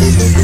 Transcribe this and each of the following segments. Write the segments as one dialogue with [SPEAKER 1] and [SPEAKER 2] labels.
[SPEAKER 1] Yeah.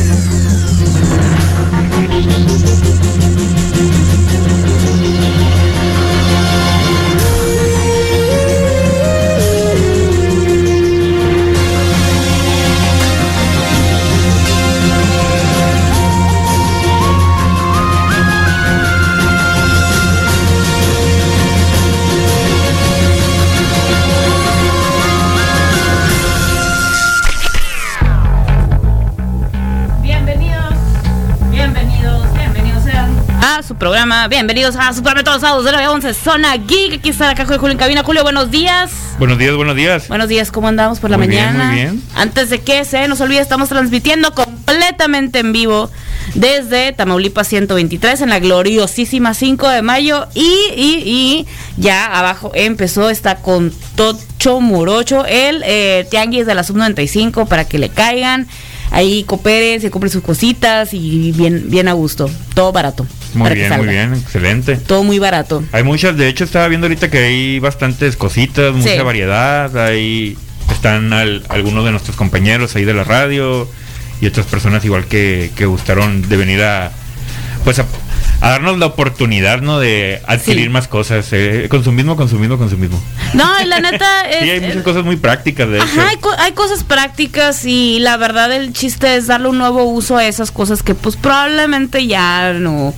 [SPEAKER 1] Programa. Bienvenidos a Supermercados Sábados de la 11, Zona Geek. Aquí está la caja de Julio en cabina. Julio, buenos días.
[SPEAKER 2] Buenos días, buenos días.
[SPEAKER 1] Buenos días, ¿cómo andamos por la
[SPEAKER 2] Muy bien,
[SPEAKER 1] mañana?
[SPEAKER 2] muy bien.
[SPEAKER 1] Antes de que se nos olvide, estamos transmitiendo completamente en vivo desde Tamaulipas 123 en la gloriosísima 5 de mayo. Y, y, y ya abajo empezó esta con Tocho Morocho, el eh, tianguis de la Sub 95 para que le caigan. Ahí cooperen, se compren sus cositas y bien, bien a gusto. Todo barato.
[SPEAKER 2] Muy bien, muy bien, excelente.
[SPEAKER 1] Todo muy barato.
[SPEAKER 2] Hay muchas, de hecho estaba viendo ahorita que hay bastantes cositas, mucha variedad, ahí están al- algunos de nuestros compañeros ahí de la radio y otras personas igual que, que gustaron de venir a pues a, a darnos la oportunidad, ¿no? De adquirir
[SPEAKER 1] Sí.
[SPEAKER 2] más cosas, eh, consumismo, consumismo, consumismo.
[SPEAKER 1] No, y la neta es...
[SPEAKER 2] Sí, hay muchas cosas muy prácticas de
[SPEAKER 1] Ajá,
[SPEAKER 2] hecho.
[SPEAKER 1] hay, co- hay cosas prácticas y la verdad el chiste es darle un nuevo uso a esas cosas que pues probablemente ya no,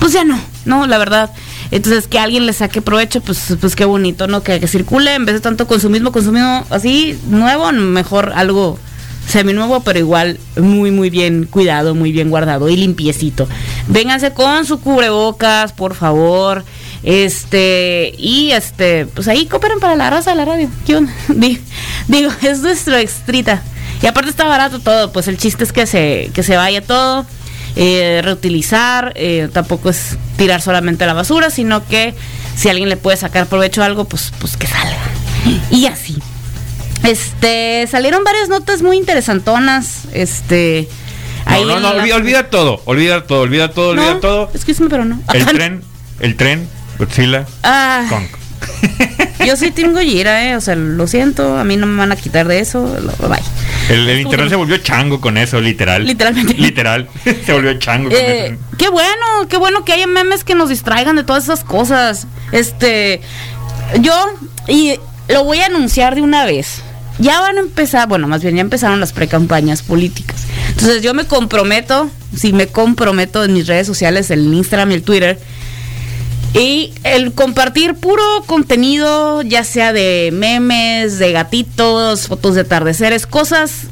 [SPEAKER 1] pues ya no, no, la verdad. Entonces que alguien le saque provecho, pues, pues qué bonito, ¿no? Que, que circule en vez de tanto consumismo, consumismo así nuevo, mejor algo seminuevo, pero igual muy, muy bien cuidado, muy bien guardado y limpiecito. Vénganse con su cubrebocas, por favor. Este, y este, pues ahí cooperen para la raza de la radio. ¿Qué Digo, es nuestro extrita. Y aparte está barato todo, pues el chiste es que se, que se vaya todo, eh, reutilizar, eh, tampoco es tirar solamente la basura, sino que si alguien le puede sacar provecho a algo, pues, pues que salga. Y así. Este, salieron varias notas muy interesantonas. Este, ahí
[SPEAKER 2] No, no,
[SPEAKER 1] en
[SPEAKER 2] no,
[SPEAKER 1] la-
[SPEAKER 2] olvida, olvida todo, olvida todo, olvida todo, olvida
[SPEAKER 1] No,
[SPEAKER 2] todo.
[SPEAKER 1] Excúsame, pero no.
[SPEAKER 2] El tren, el tren, Godzilla,
[SPEAKER 1] Ah,
[SPEAKER 2] Kong.
[SPEAKER 1] yo sí tengo Gira, eh. O sea, lo siento, a mí no me van a quitar de eso. Bye.
[SPEAKER 2] El, internet
[SPEAKER 1] que-
[SPEAKER 2] se volvió chango con eso, literal.
[SPEAKER 1] Literalmente.
[SPEAKER 2] Literal. se volvió chango con
[SPEAKER 1] Eh,
[SPEAKER 2] eso.
[SPEAKER 1] qué bueno, qué bueno que haya memes que nos distraigan de todas esas cosas. Este, yo, y lo voy a anunciar de una vez. Ya van a empezar, bueno, más bien ya empezaron las precampañas políticas. Entonces yo me comprometo, sí me comprometo en mis redes sociales, el Instagram y el Twitter, y el compartir puro contenido, ya sea de memes, de gatitos, fotos de atardeceres, cosas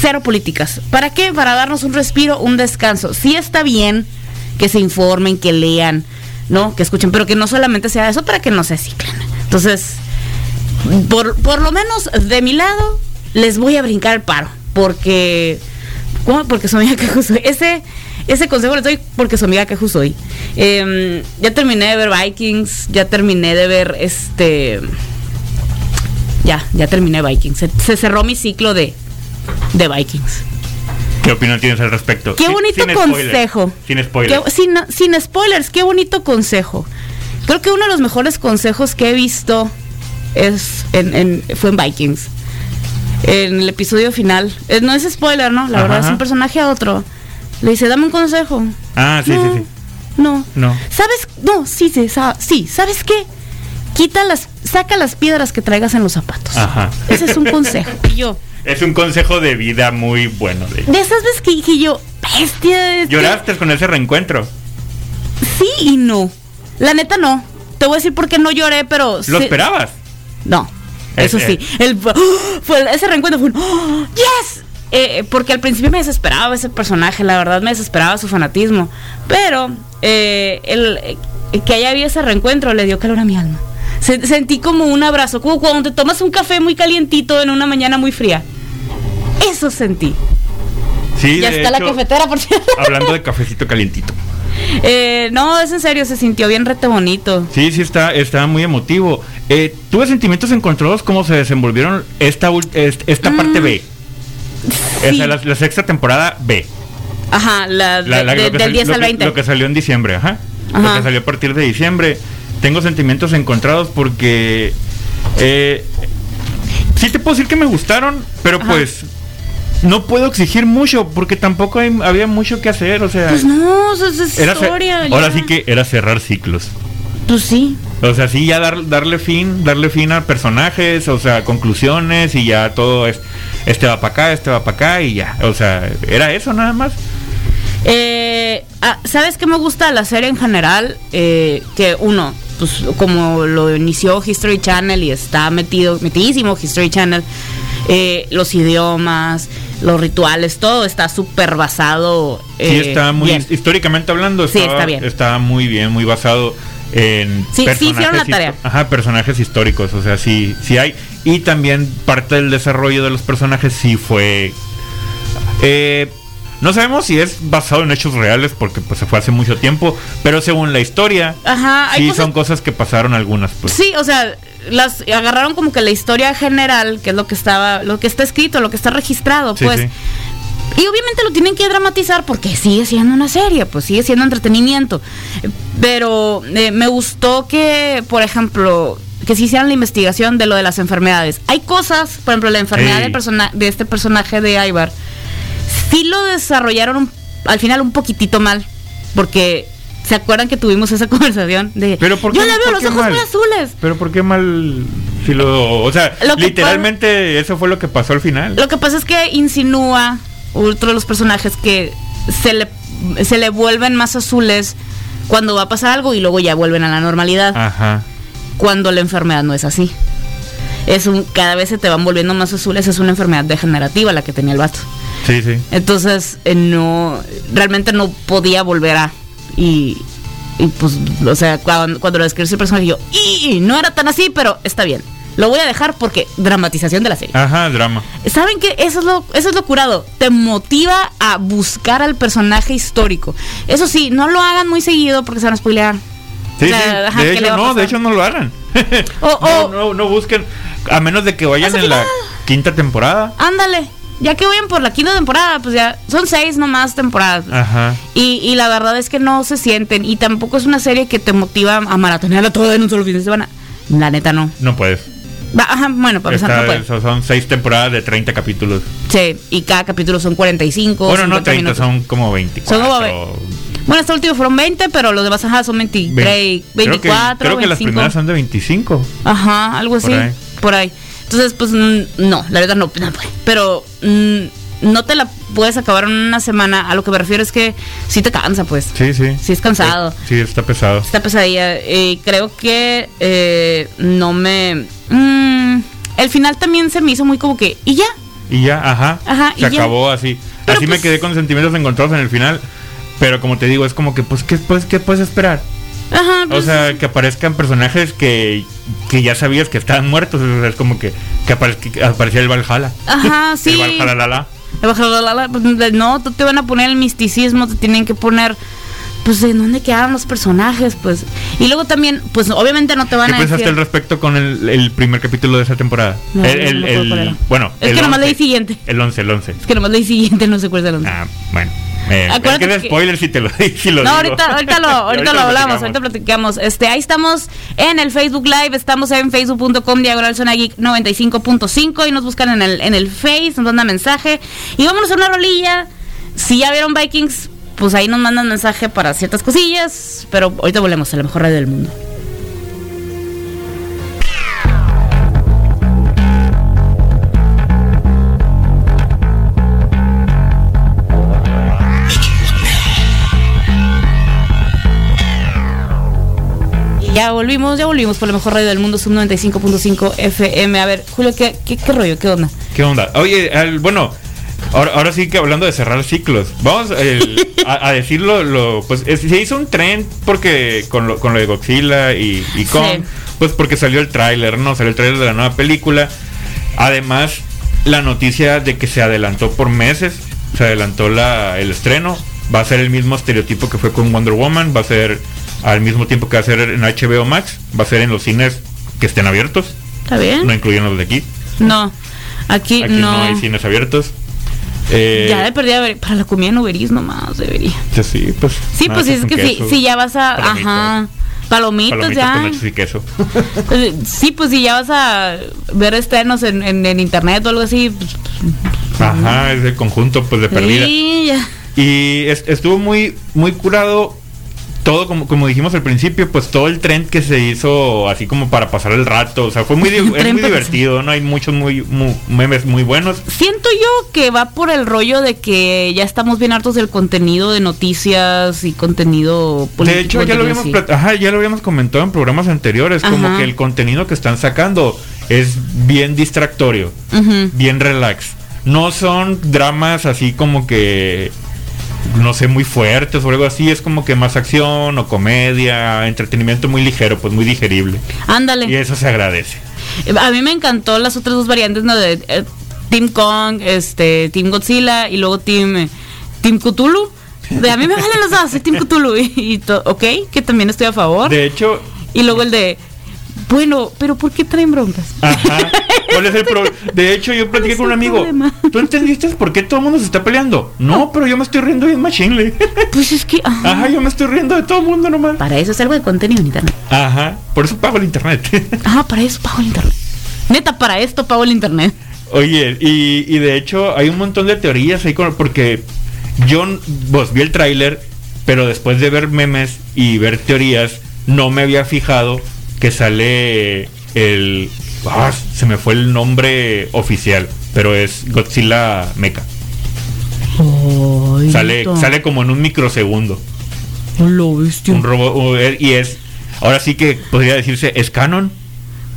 [SPEAKER 1] cero políticas. ¿Para qué? Para darnos un respiro, un descanso. Sí está bien que se informen, que lean, ¿no? Que escuchen, pero que no solamente sea eso para que no se ciclen. Entonces, por, por lo menos de mi lado, les voy a brincar el paro. Porque. ¿Cómo? Porque su amiga que soy. Ese, ese consejo les doy porque su amiga que soy. Em, ya terminé de ver Vikings. Ya terminé de ver este. Ya, ya terminé Vikings. Se, se cerró mi ciclo de, de Vikings.
[SPEAKER 2] ¿Qué opinión tienes al respecto?
[SPEAKER 1] Qué bonito
[SPEAKER 2] sin
[SPEAKER 1] consejo.
[SPEAKER 2] Sin spoilers.
[SPEAKER 1] Qué- sin, sin spoilers, qué bonito consejo. Creo que uno de los mejores consejos que he visto es en, en- fue en Vikings. En el episodio final. Eh, no es spoiler, ¿no? La
[SPEAKER 2] Ajá,
[SPEAKER 1] verdad es un personaje a otro. Le dice, dame un consejo.
[SPEAKER 2] Ah, sí,
[SPEAKER 1] no,
[SPEAKER 2] sí, sí.
[SPEAKER 1] No.
[SPEAKER 2] No.
[SPEAKER 1] ¿Sabes? No, sí, sí, sa- sí. ¿Sabes qué? Quita las, saca las piedras que traigas en los zapatos.
[SPEAKER 2] Ajá.
[SPEAKER 1] Ese es un consejo. Y yo,
[SPEAKER 2] Es un consejo de vida muy bueno. de
[SPEAKER 1] de esas veces que dije yo, bestia.
[SPEAKER 2] ¿Lloraste con ese reencuentro?
[SPEAKER 1] Sí y no. La neta no. Te voy a decir por qué no lloré, pero...
[SPEAKER 2] ¿Lo esperabas?
[SPEAKER 1] No. Eso
[SPEAKER 2] Eh,
[SPEAKER 1] sí. El, fue, ese reencuentro fue un... ¡Oh, ¡Yes! Eh, porque al principio me desesperaba ese personaje, la verdad me desesperaba su fanatismo. Pero eh, el, eh, que haya habido ese reencuentro le dio calor a mi alma. Se- sentí como un abrazo, como cuando te tomas un café muy calientito en una mañana muy fría. Eso sentí.
[SPEAKER 2] Sí,
[SPEAKER 1] ya está la cafetera, por cierto.
[SPEAKER 2] Hablando de cafecito calientito.
[SPEAKER 1] Eh, no, es en serio, se sintió bien rete bonito.
[SPEAKER 2] Sí, sí, está, está muy emotivo. Eh, ¿Tuve sentimientos encontrados cómo se desenvolvieron esta, esta parte B?
[SPEAKER 1] Sí.
[SPEAKER 2] Esa, la, la sexta temporada B.
[SPEAKER 1] Ajá, la, de-
[SPEAKER 2] la-
[SPEAKER 1] del
[SPEAKER 2] sal-
[SPEAKER 1] 10
[SPEAKER 2] lo
[SPEAKER 1] al
[SPEAKER 2] que-
[SPEAKER 1] 20.
[SPEAKER 2] Lo que salió en diciembre, ajá. Lo que salió a partir de diciembre. Tengo sentimientos encontrados porque... Eh, sí te puedo decir que me gustaron, pero
[SPEAKER 1] Ajá.
[SPEAKER 2] pues... no puedo exigir mucho porque tampoco hay- había mucho que hacer, o sea,
[SPEAKER 1] Pues no, eso es
[SPEAKER 2] era
[SPEAKER 1] historia.
[SPEAKER 2] ahora
[SPEAKER 1] ya.
[SPEAKER 2] sí que era cerrar ciclos.
[SPEAKER 1] Pues sí.
[SPEAKER 2] O sea, sí, ya dar- darle fin, darle fin a personajes, o sea, conclusiones y ya todo es, este va para acá, este va para acá y ya. O sea, era eso nada más.
[SPEAKER 1] Eh, ah, ¿Sabes qué me gusta de la serie en general? Eh, que uno, pues como lo inició History Channel y está metido, metidísimo History Channel, eh, los idiomas, los rituales, todo está súper basado.
[SPEAKER 2] Sí,
[SPEAKER 1] eh,
[SPEAKER 2] está muy,
[SPEAKER 1] bien.
[SPEAKER 2] históricamente hablando,
[SPEAKER 1] Sí,
[SPEAKER 2] estaba,
[SPEAKER 1] está bien.
[SPEAKER 2] estaba muy bien, muy basado en
[SPEAKER 1] Sí, sí hicieron la tarea.
[SPEAKER 2] Ajá, personajes históricos, o sea, sí, sí hay. Y también parte del desarrollo de los personajes sí fue... eh, no sabemos si es basado en hechos reales porque pues se fue hace mucho tiempo, pero según la historia,
[SPEAKER 1] Ajá,
[SPEAKER 2] sí
[SPEAKER 1] cosas-
[SPEAKER 2] son cosas que pasaron algunas. Pues.
[SPEAKER 1] Sí, o sea, las agarraron como que la historia general, que es lo que estaba, lo que está escrito, lo que está registrado,
[SPEAKER 2] Sí,
[SPEAKER 1] pues.
[SPEAKER 2] sí.
[SPEAKER 1] Y obviamente lo tienen que dramatizar porque sigue siendo una serie, pues sigue siendo entretenimiento. Pero eh, me gustó que, por ejemplo, que se hicieran la investigación de lo de las enfermedades. Hay cosas, por ejemplo, la enfermedad del persona- de este personaje de Ivar, sí lo desarrollaron un- al final un poquitito mal, porque se acuerdan que tuvimos esa conversación de
[SPEAKER 2] Pero ¿por
[SPEAKER 1] yo le veo los ojos
[SPEAKER 2] mal?
[SPEAKER 1] muy azules.
[SPEAKER 2] Pero ¿por qué mal si lo, o sea,
[SPEAKER 1] Lo
[SPEAKER 2] literalmente eso fue lo que pasó al final?
[SPEAKER 1] Lo que pasa es que insinúa otro de los personajes que se le, se le vuelven más azules cuando va a pasar algo y luego ya vuelven a la normalidad.
[SPEAKER 2] Ajá.
[SPEAKER 1] Cuando la enfermedad no es así. Es un, cada vez se te van volviendo más azules, es una enfermedad degenerativa la que tenía el vato.
[SPEAKER 2] Sí, sí.
[SPEAKER 1] Entonces, eh, no, realmente no podía volver a. Y, y pues, o sea, cuando, cuando lo describí el personaje, yo, y no era tan así, pero está bien. Lo voy a dejar porque dramatización de la serie.
[SPEAKER 2] Ajá, drama.
[SPEAKER 1] ¿Saben qué? Eso es, lo, eso es lo curado. Te motiva a buscar al personaje histórico. Eso sí, no lo hagan muy seguido porque se van a spoilear.
[SPEAKER 2] Sí,
[SPEAKER 1] O sea,
[SPEAKER 2] sí.
[SPEAKER 1] ajá,
[SPEAKER 2] de
[SPEAKER 1] ¿qué le
[SPEAKER 2] hecho, no, de hecho no lo hagan. No, no, no busquen, a menos de que vayan en la quinta temporada.
[SPEAKER 1] Ándale. Ya que vayan por la quinta temporada, pues ya son seis nomás temporadas.
[SPEAKER 2] Ajá.
[SPEAKER 1] Y, y la verdad es que no se sienten. Y tampoco es una serie que te motiva a maratonearla todo en un solo fin de semana. La neta no.
[SPEAKER 2] No puedes.
[SPEAKER 1] Va, ajá, bueno, para empezar,
[SPEAKER 2] Está-
[SPEAKER 1] no puede.
[SPEAKER 2] so- son seis temporadas de 30 capítulos.
[SPEAKER 1] Sí, y cada capítulo son 45.
[SPEAKER 2] bueno, no
[SPEAKER 1] 50
[SPEAKER 2] 30,
[SPEAKER 1] minutos.
[SPEAKER 2] son como 24.
[SPEAKER 1] Son como Bueno, este último fueron 20, pero los demás ajá, son 23,
[SPEAKER 2] Ve- creo que-
[SPEAKER 1] 24,
[SPEAKER 2] Creo que, las
[SPEAKER 1] 25.
[SPEAKER 2] primeras son de 25.
[SPEAKER 1] Ajá, algo así.
[SPEAKER 2] Por ahí.
[SPEAKER 1] Por ahí. Entonces, pues no, la verdad no. Pero no te la puedes acabar en una semana. A lo que me refiero es que sí te cansa, pues.
[SPEAKER 2] Sí, sí.
[SPEAKER 1] Sí es cansado.
[SPEAKER 2] Eh, Sí, está pesado.
[SPEAKER 1] Esta pesadilla. Y creo que eh, no me. mm, el final también se me hizo muy como que. ¿Y ya?
[SPEAKER 2] Y ya, ajá.
[SPEAKER 1] Ajá,
[SPEAKER 2] se
[SPEAKER 1] y ya.
[SPEAKER 2] acabó así.
[SPEAKER 1] Pero
[SPEAKER 2] así me
[SPEAKER 1] pues-
[SPEAKER 2] quedé con sentimientos encontrados en el final. Pero como te digo, es como que, pues, ¿qué, pues, ¿qué puedes esperar?
[SPEAKER 1] Ajá,
[SPEAKER 2] O
[SPEAKER 1] pues,
[SPEAKER 2] sea, que aparezcan personajes que, que ya sabías que estaban muertos. O sea, es como que, que, apare- que aparecía el Valhalla.
[SPEAKER 1] Ajá, sí.
[SPEAKER 2] El Valhalla, la, la.
[SPEAKER 1] Pues, No, tú te van a poner el misticismo, te tienen que poner. Pues de dónde quedaron los personajes, pues. Y luego también, pues obviamente no te van
[SPEAKER 2] ¿Qué
[SPEAKER 1] a
[SPEAKER 2] pensaste
[SPEAKER 1] decir.
[SPEAKER 2] al respecto con el, el primer capítulo de esa temporada?
[SPEAKER 1] No,
[SPEAKER 2] el,
[SPEAKER 1] no
[SPEAKER 2] el- el- bueno,
[SPEAKER 1] Es
[SPEAKER 2] el
[SPEAKER 1] que nomás
[SPEAKER 2] 11.
[SPEAKER 1] leí siguiente.
[SPEAKER 2] El 11, el 11.
[SPEAKER 1] Es que nomás leí siguiente, no sé cuál es el nombre.
[SPEAKER 2] Ah, bueno. Eh, es que es
[SPEAKER 1] que-
[SPEAKER 2] spoiler si te lo, si lo
[SPEAKER 1] No,
[SPEAKER 2] digo.
[SPEAKER 1] ahorita, ahorita lo, ahorita lo hablamos, ahorita platicamos. Este, ahí estamos en el Facebook Live, estamos en facebook.com diagonal zona geek 95.5 y nos buscan en el, en el Face, nos mandan mensaje. Y vámonos a una rolilla. Si ya vieron Vikings, pues ahí nos mandan mensaje para ciertas cosillas. Pero ahorita volvemos a la mejor radio del mundo. Ya volvimos, ya volvimos por la mejor radio del mundo, sub 95.5 FM. A ver, Julio, ¿qué, qué, qué rollo? ¿Qué onda?
[SPEAKER 2] ¿Qué onda? Oye, bueno, ahora, ahora sí que hablando de cerrar ciclos, vamos el- a, a decirlo, lo, pues es- se hizo un trend porque con lo, con lo de Godzilla y, y
[SPEAKER 1] Sí.
[SPEAKER 2] pues porque salió el tráiler, ¿no? Salió el tráiler de la nueva película. Además, la noticia de que se adelantó por meses, se adelantó la, el estreno, va a ser el mismo estereotipo que fue con Wonder Woman, va a ser al mismo tiempo que va a ser en HBO Max, va a ser en los cines que estén abiertos,
[SPEAKER 1] ¿Está bien?
[SPEAKER 2] no incluyen los de aquí.
[SPEAKER 1] No, aquí,
[SPEAKER 2] Aquí no.
[SPEAKER 1] no.
[SPEAKER 2] hay cines abiertos. Eh,
[SPEAKER 1] ya de perdida para la comida en Uber Eats nomás debería.
[SPEAKER 2] sí, sí, pues.
[SPEAKER 1] Sí, pues es que si, ya vas a.
[SPEAKER 2] palomitas.
[SPEAKER 1] Ajá. Palomitas,
[SPEAKER 2] Palomitas
[SPEAKER 1] ya.
[SPEAKER 2] y queso.
[SPEAKER 1] Eh, Sí, pues si ya vas a ver estrenos en, en, en internet o algo así, pues, pues,
[SPEAKER 2] Ajá, es el conjunto pues de perdida.
[SPEAKER 1] Sí, ya.
[SPEAKER 2] Y es- estuvo muy, muy curado todo, como, como dijimos al principio, pues todo el trend que se hizo así como para pasar el rato. O sea, fue muy, es
[SPEAKER 1] Tren
[SPEAKER 2] muy divertido, ¿no? Hay muchos muy, mu- memes muy buenos.
[SPEAKER 1] Siento yo que va por el rollo de que ya estamos bien hartos del contenido de noticias y contenido político.
[SPEAKER 2] De hecho, ya lo, habíamos ajá, ya lo habíamos comentado en programas anteriores, como que el contenido que están sacando es bien distractorio, bien relax. No son dramas así como que, no sé, muy fuertes o algo así, es como que más acción o comedia, entretenimiento muy ligero, pues muy digerible. Y
[SPEAKER 1] Ándale.
[SPEAKER 2] eso se agradece.
[SPEAKER 1] A mí me encantó las otras dos variantes, ¿no? De eh, Team Kong, este, Team Godzilla y luego Team, eh, Team Cthulhu. De a mí me valen los dos, soy Team Cthulhu. Y, y to- ok, que también estoy a favor.
[SPEAKER 2] De hecho,
[SPEAKER 1] Y luego el de, bueno, pero ¿por qué traen broncas?
[SPEAKER 2] Ajá. ¿Cuál es el problema? De hecho, yo platiqué con un amigo.
[SPEAKER 1] problema?
[SPEAKER 2] ¿Tú entendiste por qué todo el mundo se está peleando? No, pero yo me estoy riendo bien machine.
[SPEAKER 1] Pues es que, ajá.
[SPEAKER 2] Ajá, yo me estoy riendo de todo el mundo nomás.
[SPEAKER 1] Para eso es algo de contenido en internet.
[SPEAKER 2] Ajá, por eso pago el internet.
[SPEAKER 1] Ajá, para eso pago el internet. Neta, para esto pago el internet.
[SPEAKER 2] Oye, y, y de hecho hay un montón de teorías ahí con, porque yo vos vi el tráiler, pero después de ver memes y ver teorías, no me había fijado que sale el ah, se me fue el nombre oficial, pero es Godzilla Mecha. Sale, sale como en un microsegundo.
[SPEAKER 1] Lo.
[SPEAKER 2] Un robot y es ahora sí que podría decirse es canon.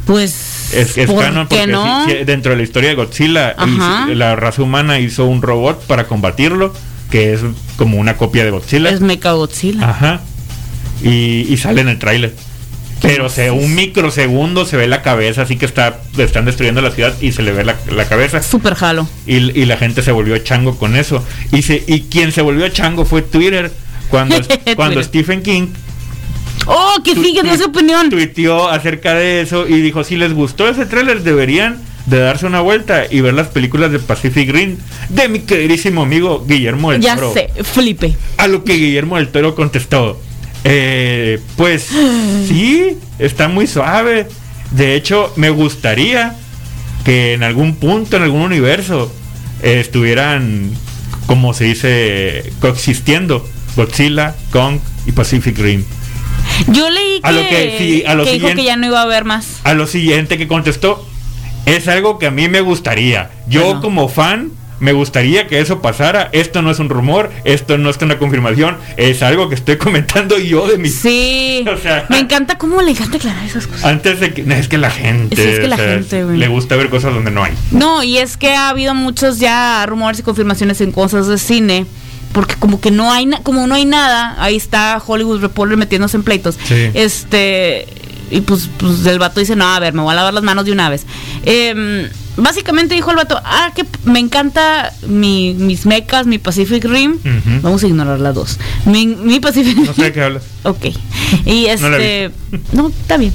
[SPEAKER 1] Pues.
[SPEAKER 2] Es, es
[SPEAKER 1] ¿por
[SPEAKER 2] canon porque
[SPEAKER 1] no?
[SPEAKER 2] sí- dentro de la historia de Godzilla la raza humana hizo un robot para combatirlo que es como una copia de Godzilla.
[SPEAKER 1] Es Mecha Godzilla.
[SPEAKER 2] Ajá. Y, y sale en el tráiler. Pero se, un microsegundo se ve la cabeza, así que está, están destruyendo la ciudad y se le ve la, la cabeza.
[SPEAKER 1] Super jalo.
[SPEAKER 2] Y, y la gente se volvió chango con eso. Y, se, y quien se volvió chango fue Twitter. Cuando, cuando
[SPEAKER 1] Twitter.
[SPEAKER 2] Stephen King
[SPEAKER 1] Oh, que fíjate
[SPEAKER 2] tu-
[SPEAKER 1] esa opinión.
[SPEAKER 2] tuiteó acerca de eso y dijo, si les gustó ese tráiler deberían de darse una vuelta y ver las películas de Pacific Rim de mi queridísimo amigo Guillermo del
[SPEAKER 1] Ya
[SPEAKER 2] Toro.
[SPEAKER 1] sé, flipe.
[SPEAKER 2] A lo que Guillermo del Toro contestó, eh, pues sí, está muy suave. De hecho, me gustaría que en algún punto, en algún universo, eh, estuvieran, como se dice, coexistiendo Godzilla, Kong y Pacific Rim.
[SPEAKER 1] Yo leí que,
[SPEAKER 2] A lo que- sí, a lo
[SPEAKER 1] que dijo que ya no iba a haber más.
[SPEAKER 2] A lo siguiente que contestó, es algo que a mí me gustaría. Yo
[SPEAKER 1] Bueno.
[SPEAKER 2] como fan me gustaría que eso pasara. Esto no es un rumor, esto no es una confirmación, es algo que estoy comentando yo de mi...
[SPEAKER 1] Sí.
[SPEAKER 2] O sea-
[SPEAKER 1] me encanta cómo le encanta aclarar esas cosas.
[SPEAKER 2] Antes de que... Es que la gente...
[SPEAKER 1] Sí, es que la
[SPEAKER 2] sea,
[SPEAKER 1] gente, güey.
[SPEAKER 2] Le gusta ver cosas donde no hay.
[SPEAKER 1] No, y es que ha habido muchos ya rumores y confirmaciones en cosas de cine. Porque como que no hay, na- como no hay nada, ahí está Hollywood Reporter metiéndose en pleitos.
[SPEAKER 2] Sí.
[SPEAKER 1] Este, y pues, pues el vato dice, no, a ver, me voy a lavar las manos de una vez. Em, básicamente dijo el vato, ah, que me encanta mi, mis mechas, mi Pacific Rim. Vamos a ignorar las dos. Mi, mi Pacific
[SPEAKER 2] No sé de qué hablas.
[SPEAKER 1] Ok. Y este. No, está bien.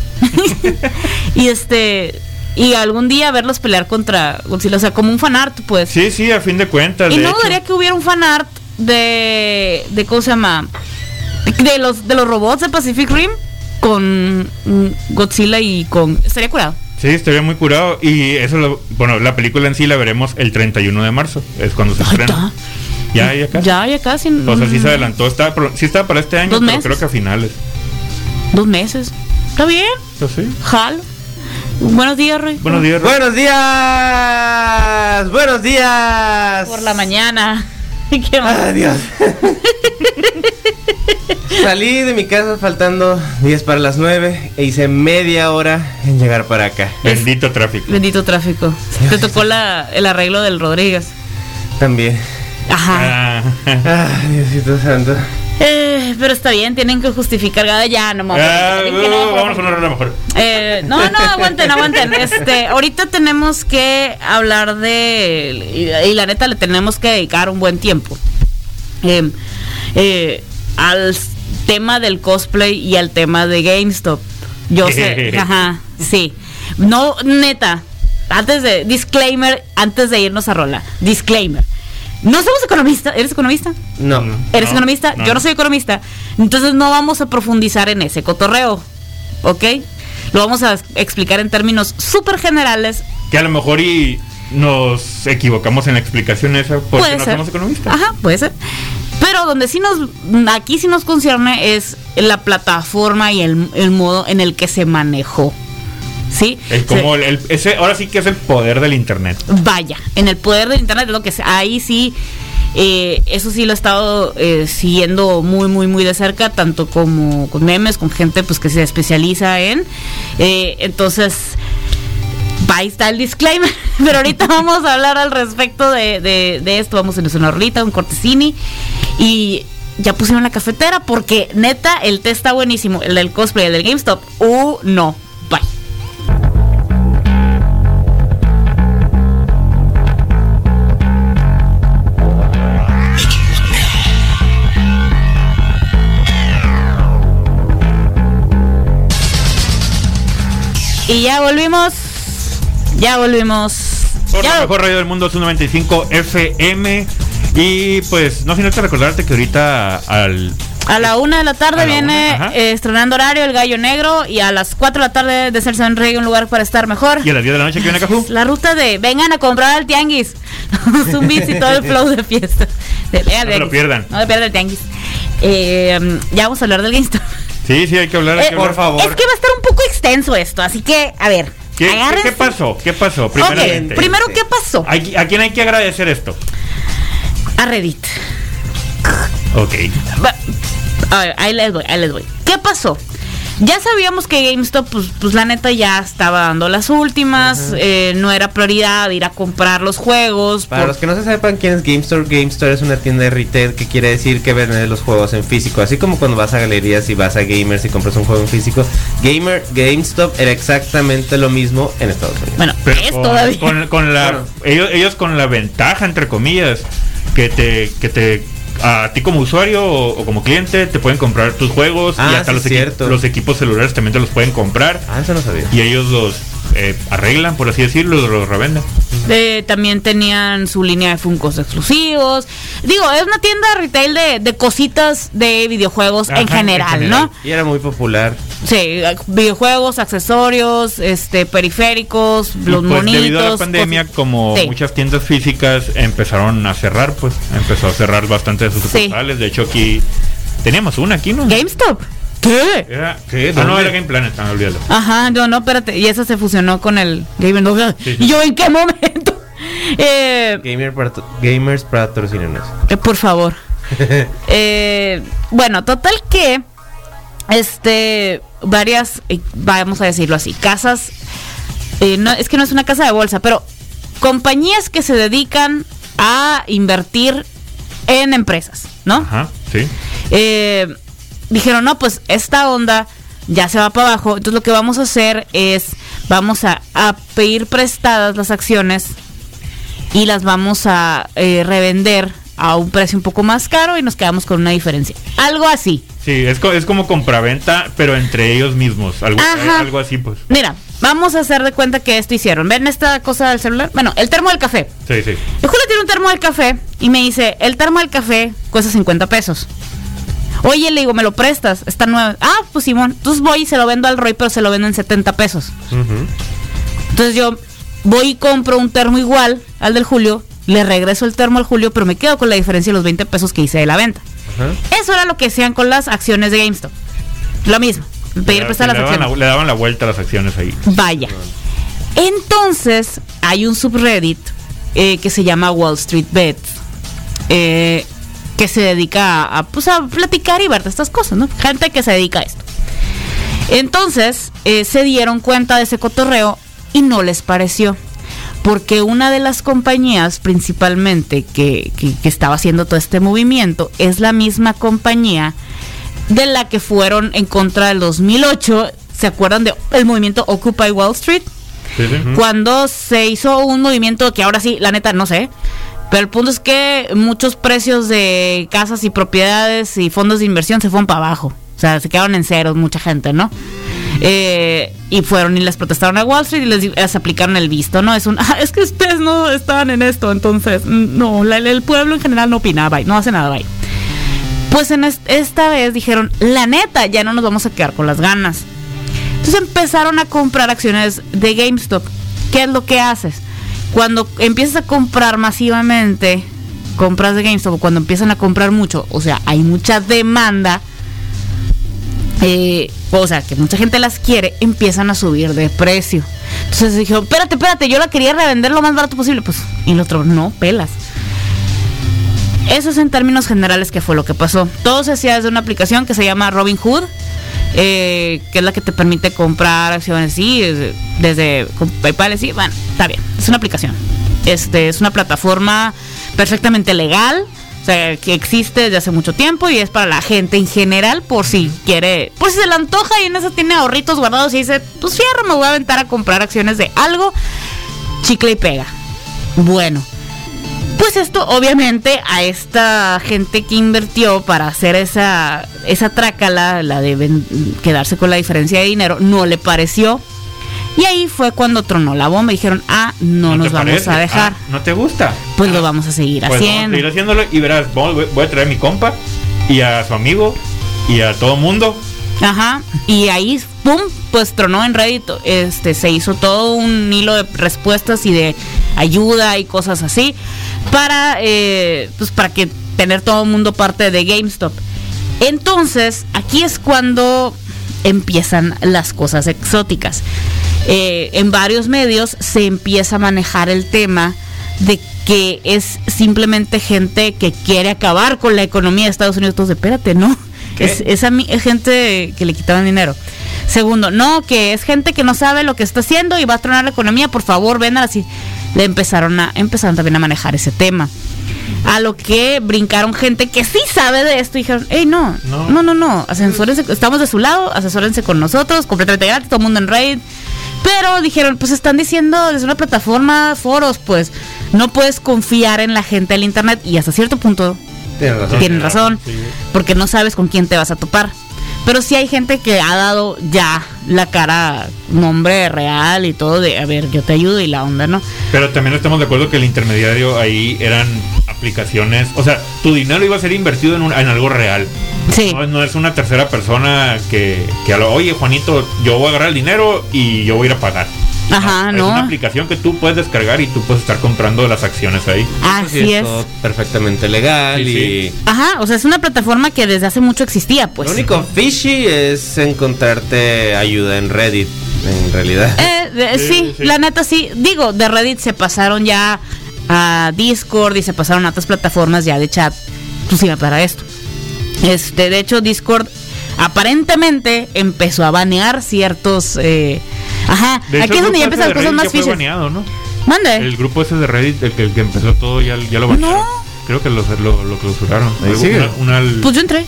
[SPEAKER 1] y este. Y algún día verlos pelear contra Godzilla. O sea, como un fanart, pues.
[SPEAKER 2] Sí, sí, a fin de cuentas.
[SPEAKER 1] y
[SPEAKER 2] de
[SPEAKER 1] no
[SPEAKER 2] hecho.
[SPEAKER 1] dudaría que hubiera un fanart de. de ¿Cómo se llama? De los, de los robots de Pacific Rim con Godzilla y con. Estaría curado.
[SPEAKER 2] Sí, estaría muy curado. Y eso, lo- bueno, la película en sí la veremos el 31 de marzo. Es cuando se estrena. Ya, ya casi.
[SPEAKER 1] Ya, ya casi.
[SPEAKER 2] O sea, sí
[SPEAKER 1] mm,
[SPEAKER 2] se adelantó. Está, sí estaba para este año,
[SPEAKER 1] Dos
[SPEAKER 2] pero creo que a finales.
[SPEAKER 1] Dos meses. Está bien.
[SPEAKER 2] Pues sí.
[SPEAKER 1] Jalo. Buenos días, Roy.
[SPEAKER 2] Buenos días.
[SPEAKER 3] Buenos días, buenos días.
[SPEAKER 1] Por la mañana. ¿Qué más?
[SPEAKER 3] Adiós. Salí de mi casa faltando 10 para las 9 e hice media hora en llegar para acá.
[SPEAKER 2] Bendito tráfico.
[SPEAKER 1] Bendito tráfico. Te tocó la, el arreglo del Rodríguez.
[SPEAKER 3] También.
[SPEAKER 1] Ajá.
[SPEAKER 2] Ah,
[SPEAKER 3] Ay, Diosito santo.
[SPEAKER 1] Eh, pero está bien, tienen que justificar. Ya, no mames.
[SPEAKER 2] ah, uh, a una mejor.
[SPEAKER 1] Eh, no, no, aguanten, aguanten. Este, ahorita tenemos que hablar de. Y, y la neta le tenemos que dedicar un buen tiempo. Eh, eh, al tema del cosplay y al tema de GameStop. Yo sé, ajá, sí. No, neta. Antes de. Disclaimer, antes de irnos a rola. Disclaimer. No somos economistas. ¿Eres economista?
[SPEAKER 3] No.
[SPEAKER 1] ¿Eres
[SPEAKER 2] No,
[SPEAKER 1] economista?
[SPEAKER 2] no.
[SPEAKER 1] Yo no soy economista. Entonces no vamos a profundizar en ese cotorreo. ¿Ok? Lo vamos a explicar en términos súper generales.
[SPEAKER 2] Que a lo mejor y nos equivocamos en la explicación esa porque
[SPEAKER 1] Puede
[SPEAKER 2] no
[SPEAKER 1] ser.
[SPEAKER 2] somos economistas.
[SPEAKER 1] Ajá, puede ser. Pero donde sí nos, aquí sí nos concierne es la plataforma y el, el modo en el que se manejó. ¿Sí?
[SPEAKER 2] Es como
[SPEAKER 1] Se-
[SPEAKER 2] el, el- ese, ahora sí que es el poder del internet.
[SPEAKER 1] vaya, en el poder del internet es lo que ahí sí, eh, eso sí lo he estado eh, siguiendo muy, muy, muy de cerca, tanto como con memes, con gente pues que se especializa en. eh, entonces, ahí está el disclaimer. Pero ahorita vamos a hablar al respecto de, de, de esto. Vamos a hacer una horlita, un cortesini. Y ya pusieron la cafetera porque neta, el té está buenísimo. El del cosplay, el del GameStop. Uh, no. Y ya volvimos. Ya volvimos.
[SPEAKER 2] Por
[SPEAKER 1] Ya-
[SPEAKER 2] la mejor radio del mundo, su 95 FM. Y pues, no sin antes recordarte que ahorita al.
[SPEAKER 1] A la una de la tarde
[SPEAKER 2] la
[SPEAKER 1] viene
[SPEAKER 2] una,
[SPEAKER 1] eh, estrenando horario El Gallo Negro y a las 4 de la tarde de Celso Enrique un lugar para estar mejor.
[SPEAKER 2] Y a las 10 de la noche que viene Cajú.
[SPEAKER 1] La ruta de vengan a comprar al tianguis. Zumbis y todo el flow de fiesta. De-
[SPEAKER 2] No se lo pierdan.
[SPEAKER 1] No se pierdan el tianguis. Eh, ya vamos a hablar del GameStop.
[SPEAKER 2] Sí, sí, hay que hablar. hay
[SPEAKER 1] Eh,
[SPEAKER 2] que
[SPEAKER 3] por
[SPEAKER 2] hablar.
[SPEAKER 3] favor.
[SPEAKER 1] Es que va a estar un poco extenso esto, así que, a ver.
[SPEAKER 2] ¿Qué, qué-
[SPEAKER 1] agárrense.
[SPEAKER 2] qué pasó? ¿Qué pasó?
[SPEAKER 1] Primero, ¿qué pasó?
[SPEAKER 2] ¿A, a quién hay que agradecer esto?
[SPEAKER 1] A Reddit.
[SPEAKER 2] Ok.
[SPEAKER 1] Va- A ver, ahí les voy, ahí les voy. ¿Qué pasó? Ya sabíamos que GameStop, pues, pues la neta ya estaba dando las últimas, eh, no era prioridad ir a comprar los juegos.
[SPEAKER 3] Para
[SPEAKER 1] por-
[SPEAKER 3] los que no se sepan quién es GameStore, GameStore es una tienda de retail que quiere decir que vende los juegos en físico. Así como cuando vas a galerías y vas a gamers y compras un juego en físico. Gamer, GameStop era exactamente lo mismo en Estados Unidos.
[SPEAKER 1] Bueno,
[SPEAKER 2] Pero
[SPEAKER 1] es
[SPEAKER 2] con,
[SPEAKER 1] todavía.
[SPEAKER 2] con- con la
[SPEAKER 3] Bueno.
[SPEAKER 2] ellos, ellos con la ventaja entre comillas que te que te a ti como usuario o, o como cliente te pueden comprar tus juegos y
[SPEAKER 3] Ah,
[SPEAKER 2] hasta
[SPEAKER 3] sí,
[SPEAKER 2] los, equi- los equipos celulares también te los pueden comprar
[SPEAKER 3] Ah, eso no sabía.
[SPEAKER 2] y ellos los eh, arreglan por así decirlo los revenden
[SPEAKER 1] Eh, también tenían su línea de Funkos exclusivos. Digo, es una tienda retail de, de cositas de videojuegos
[SPEAKER 2] Ajá,
[SPEAKER 1] en
[SPEAKER 2] en
[SPEAKER 1] general. ¿no?
[SPEAKER 3] Y era muy popular.
[SPEAKER 1] Sí, videojuegos, accesorios, este, periféricos,
[SPEAKER 2] Y,
[SPEAKER 1] los
[SPEAKER 2] pues,
[SPEAKER 1] monitos.
[SPEAKER 2] debido a la pandemia
[SPEAKER 1] cosas-
[SPEAKER 2] como
[SPEAKER 1] Sí.
[SPEAKER 2] muchas tiendas físicas empezaron a cerrar pues empezó a cerrar bastante de sus
[SPEAKER 1] Sí.
[SPEAKER 2] sucursales de hecho aquí teníamos una aquí no
[SPEAKER 1] GameStop. ¿Qué?
[SPEAKER 2] era
[SPEAKER 3] ¿Qué?
[SPEAKER 2] Ah, no
[SPEAKER 3] ¿Dónde?
[SPEAKER 2] era Game Planet ah, olvídalo
[SPEAKER 1] Ajá, no, no, espérate. Y esa se fusionó con el Gamer Dog.
[SPEAKER 2] Sí, sí.
[SPEAKER 1] ¿Y yo en qué momento? Eh,
[SPEAKER 3] Gamer gamers patrocínenos.
[SPEAKER 1] eh, por favor. Eh, bueno, total que este varias eh, vamos a decirlo así, casas eh, no, es que no es una casa de bolsa, pero compañías que se dedican a invertir en empresas, ¿no?
[SPEAKER 2] ajá sí
[SPEAKER 1] eh, dijeron, no, pues esta onda ya se va para abajo, entonces lo que vamos a hacer es, vamos a, a pedir prestadas las acciones y las vamos a eh, revender a un precio un poco más caro y nos quedamos con una diferencia. Algo así.
[SPEAKER 2] Sí, es, co- es como compraventa, pero entre ellos mismos. Algo,
[SPEAKER 1] Ajá.
[SPEAKER 2] algo así, pues.
[SPEAKER 1] Mira, vamos a hacer de cuenta que esto hicieron. ¿Ven esta cosa del celular? Bueno, el termo del café.
[SPEAKER 2] Sí, sí.
[SPEAKER 1] Julio tiene un termo del café y me dice, el termo del café cuesta 50 pesos. Oye, le digo, ¿me lo prestas? Está nuevo. Ah, pues Simón. Entonces voy y se lo vendo al Roy, pero se lo vendo en 70 pesos. Entonces yo voy y compro un termo igual al del Julio, le regreso el termo al Julio, pero me quedo con la diferencia de los 20 pesos que hice de la venta. Eso era lo que hacían con las acciones de GameStop. Lo mismo. Pedir
[SPEAKER 2] Le-
[SPEAKER 1] prestar
[SPEAKER 2] le,
[SPEAKER 1] las
[SPEAKER 2] daban
[SPEAKER 1] acciones.
[SPEAKER 2] la, le daban la vuelta a las acciones ahí.
[SPEAKER 1] Vaya. Entonces, hay un subreddit eh, que se llama Wall Street Bets, eh, que se dedica a, pues, a platicar y ver de estas cosas, ¿no? Gente que se dedica a esto. Entonces, eh, se dieron cuenta de ese cotorreo y no les pareció. Porque una de las compañías principalmente que, que- que estaba haciendo todo este movimiento es la misma compañía de la que fueron en contra del 2008. ¿Se acuerdan del el movimiento Occupy Wall Street?
[SPEAKER 2] Sí, sí.
[SPEAKER 1] Cuando se hizo un movimiento que ahora sí, la neta, no sé. Pero el punto es que muchos precios de casas y propiedades y fondos de inversión se fueron para abajo. O sea, se quedaron en ceros mucha gente, ¿no? Eh, y fueron y les protestaron a Wall Street y les, les aplicaron el visto, ¿no? Es un, "Ah, es que ustedes no estaban en esto, entonces, mm, no, el pueblo en general no opinaba no hace nada, bye. Pues en est- esta vez dijeron, la neta, ya no nos vamos a quedar con las ganas. Entonces empezaron a comprar acciones de GameStop. ¿Qué es lo que haces? Cuando empiezas a comprar masivamente compras de GameStop, cuando empiezan a comprar mucho, o sea, hay mucha demanda, eh, o sea, que mucha gente las quiere, empiezan a subir de precio. Entonces dijeron, espérate, espérate, yo la quería revender lo más barato posible. Pues, y el otro, no, pelas. Eso es en términos generales que fue lo que pasó. Todo se hacía desde una aplicación que se llama Robinhood, eh, que es la que te permite comprar acciones sí, desde, desde con PayPal, sí, bueno, está bien, es una aplicación. Este, es una plataforma perfectamente legal, o sea, que existe desde hace mucho tiempo y es para la gente en general por si quiere, por si se le antoja y en eso tiene ahorritos guardados y dice, pues fierro, me voy a aventar a comprar acciones de algo, chicle y pega. Bueno, pues esto obviamente a esta gente que invirtió para hacer esa, esa trácala, la de quedarse con la diferencia de dinero, no le pareció. Y ahí fue cuando tronó la bomba y dijeron, ah, no, nos vamos
[SPEAKER 2] parece?
[SPEAKER 1] a dejar.
[SPEAKER 2] Ah, ¿No te gusta?
[SPEAKER 1] Pues lo vamos a seguir
[SPEAKER 2] Pues vamos a
[SPEAKER 1] haciendo.
[SPEAKER 2] seguir haciéndolo y verás, voy voy a traer a mi compa y a su amigo y a todo mundo.
[SPEAKER 1] Ajá. Y ahí, pum, pues tronó en Reddit. Este, se hizo todo un hilo de respuestas y de ayuda y cosas así. Para, eh, pues para que tener todo el mundo parte de GameStop. Entonces, aquí es cuando empiezan las cosas exóticas. Eh, en varios medios se empieza a manejar el tema de que es simplemente gente que quiere acabar con la economía de Estados Unidos. Entonces, espérate, ¿no? Es gente que le quitaban dinero. Segundo, no, que es gente que no sabe lo que está haciendo y va a tronar la economía, por favor, ven así. Le empezaron a, empezaron también a manejar ese tema. A lo que brincaron gente que sí sabe de esto y dijeron, hey, no,
[SPEAKER 2] No.
[SPEAKER 1] no, no, no, asesórense, estamos de su lado, asesórense con nosotros, completamente gratis, todo el mundo en Raid. Pero dijeron, pues están diciendo desde una plataforma, foros, pues no puedes confiar en la gente del internet y hasta cierto punto
[SPEAKER 3] razón.
[SPEAKER 1] tienen razón, porque no sabes con quién te vas a topar. Pero sí hay gente que ha dado ya la cara, nombre real y todo de, a ver, yo te ayudo y la onda, ¿no?
[SPEAKER 2] Pero también estamos de acuerdo que el intermediario ahí eran aplicaciones, o sea, tu dinero iba a ser invertido en, un- en algo real.
[SPEAKER 1] Sí.
[SPEAKER 2] No, no es una tercera persona que, que a lo, oye Juanito, yo voy a agarrar el dinero y yo voy a ir a pagar.
[SPEAKER 1] Ajá,
[SPEAKER 2] Es
[SPEAKER 1] no.
[SPEAKER 2] una aplicación que tú puedes descargar y tú puedes estar comprando las acciones ahí.
[SPEAKER 3] Eso sí
[SPEAKER 1] Así es.
[SPEAKER 3] todo perfectamente legal
[SPEAKER 2] Sí,
[SPEAKER 3] y
[SPEAKER 2] sí.
[SPEAKER 1] Ajá, o sea, es una plataforma que desde hace mucho existía, pues.
[SPEAKER 3] lo único fishy es encontrarte ayuda en Reddit, en realidad.
[SPEAKER 1] Eh, de-
[SPEAKER 2] Sí,
[SPEAKER 1] sí,
[SPEAKER 2] sí.
[SPEAKER 1] la neta sí. Digo, de Reddit se pasaron ya a Discord y se pasaron a otras plataformas ya de chat exclusiva para esto. Este, de hecho, Discord aparentemente empezó a banear ciertos. eh, ajá,
[SPEAKER 2] De hecho,
[SPEAKER 1] aquí es donde ya empiezan
[SPEAKER 2] de
[SPEAKER 1] cosas más
[SPEAKER 2] ¿no?
[SPEAKER 1] Mande.
[SPEAKER 2] El grupo ese de Reddit, el que, el que empezó todo, ya, ya lo banearon.
[SPEAKER 1] No.
[SPEAKER 2] Creo que lo, lo, lo clausuraron.
[SPEAKER 3] Ahí
[SPEAKER 2] Algo-
[SPEAKER 3] sigue.
[SPEAKER 2] Una, una-
[SPEAKER 1] Pues yo entré.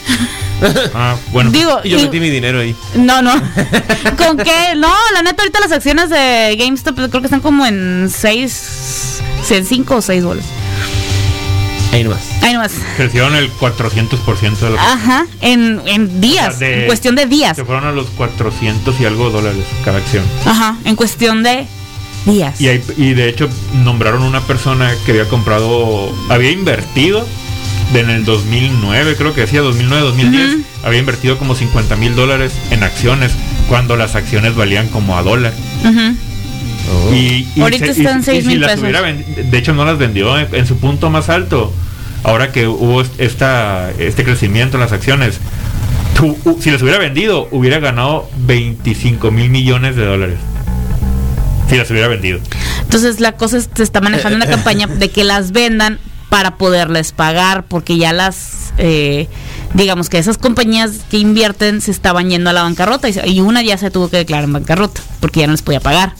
[SPEAKER 2] ah, bueno.
[SPEAKER 1] Digo,
[SPEAKER 3] Y yo
[SPEAKER 1] y-
[SPEAKER 3] metí mi dinero ahí.
[SPEAKER 1] no, no. ¿Con qué? No, la neta, ahorita las acciones de GameStop creo que están como en 6, en 5 o 6 bolas.
[SPEAKER 3] Ahí nomás.
[SPEAKER 1] Ahí nomás.
[SPEAKER 2] Crecieron el 400% de la
[SPEAKER 1] Ajá, en, en días,
[SPEAKER 2] O sea, de-
[SPEAKER 1] en cuestión de días.
[SPEAKER 2] Se fueron a los 400 y algo dólares cada acción.
[SPEAKER 1] Ajá, en cuestión de días.
[SPEAKER 2] Y, hay- y de hecho nombraron una persona que había comprado, había invertido de en el 2009, creo que decía 2009, 2010,
[SPEAKER 1] Ujú.
[SPEAKER 2] había invertido como 50 mil dólares en acciones cuando las acciones valían como a dólar.
[SPEAKER 1] Ujú.
[SPEAKER 3] Oh.
[SPEAKER 2] Y, y
[SPEAKER 1] Ahorita están seis
[SPEAKER 2] si
[SPEAKER 1] mil
[SPEAKER 2] las
[SPEAKER 1] pesos.
[SPEAKER 2] hubiera de hecho no las vendió en, en su punto más alto. Ahora que hubo est- esta, este crecimiento en las acciones, tú- si las hubiera vendido, hubiera ganado 25 mil millones de dólares. Si las hubiera vendido.
[SPEAKER 1] Entonces la cosa es, se está manejando una campaña de que las vendan para poderles pagar, porque ya las, eh, digamos que esas compañías que invierten se estaban yendo a la bancarrota y, y una ya se tuvo que declarar en bancarrota porque ya no les podía pagar.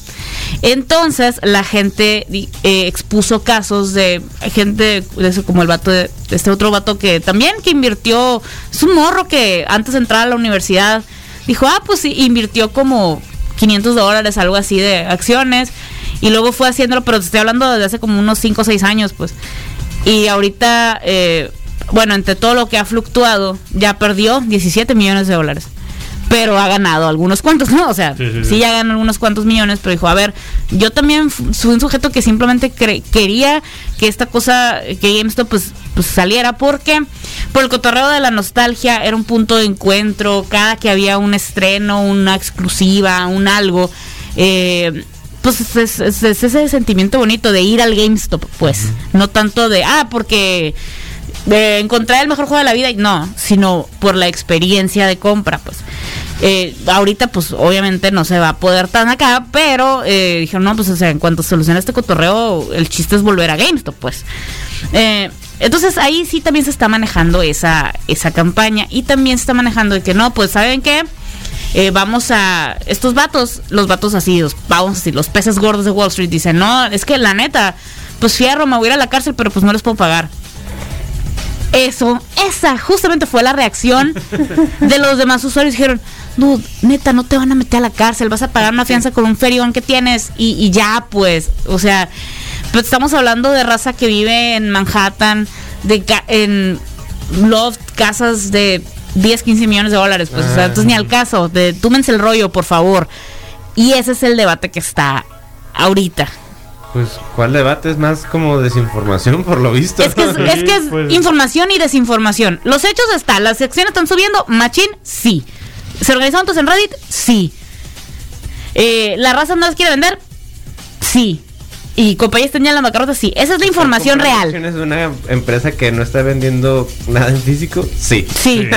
[SPEAKER 1] Entonces la gente eh, expuso casos de gente, de eso como el vato de, este otro vato que también que invirtió, es un morro que antes de entrar a la universidad dijo, ah, pues invirtió como 500 dólares, algo así de acciones. Y luego fue haciéndolo, pero te estoy hablando desde hace como unos 5 o 6 años, pues. Y ahorita, eh, bueno, entre todo lo que ha fluctuado, ya perdió 17 millones de dólares. Pero ha ganado algunos cuantos, ¿no? O sea, sí,
[SPEAKER 2] Sí, sí, sí.
[SPEAKER 1] ya ganó algunos cuantos millones, pero dijo, a ver, yo también soy un sujeto que simplemente cre- quería que esta cosa, que GameStop pues, pues saliera, porque por el cotorreo de la nostalgia era un punto de encuentro, cada que había un estreno, una exclusiva, un algo, eh, pues es, es- es- es ese sentimiento bonito de ir al GameStop, pues. No tanto de, ah, porque de encontrar el mejor juego de la vida, y no, sino por la experiencia de compra, pues. Eh, ahorita, pues obviamente no se va a poder tan acá, pero eh, dijeron, no, pues o sea, en cuanto solucione este cotorreo, el chiste es volver a GameStop, pues. Eh, entonces ahí sí también se está manejando esa, esa campaña y también se está manejando de que no, pues ¿saben qué? Eh, vamos a estos vatos, los vatos así, los, vamos así, los peces gordos de Wall Street dicen, no, es que la neta, pues fierro, me voy a ir a la cárcel, pero pues no les puedo pagar. Eso, esa justamente fue la reacción de los demás usuarios. Dijeron, dude, neta, no te van a meter a la cárcel, vas a pagar una fianza con un ferión que tienes y, y ya, pues, o sea, pues estamos hablando de raza que vive en Manhattan, de ca- en loft, casas de 10, 15 millones de dólares, pues, o sea,
[SPEAKER 3] Ah.
[SPEAKER 1] entonces ni al caso, de túmense el rollo, por favor. Y ese es el debate que está ahorita.
[SPEAKER 3] Pues, ¿cuál debate? Es más como desinformación, por lo visto.
[SPEAKER 1] Es que es, es que es
[SPEAKER 2] pues.
[SPEAKER 1] información y desinformación. Los hechos están, las secciones están subiendo, machín, sí. ¿Se organizaron todos en Reddit? Sí. Eh, ¿La raza no las quiere vender? Sí. ¿Y compañías en la bancarrota? Sí. Esa es la información
[SPEAKER 3] ¿Comprar
[SPEAKER 1] real.
[SPEAKER 3] de una empresa que no está vendiendo nada en físico? Sí.
[SPEAKER 1] Sí.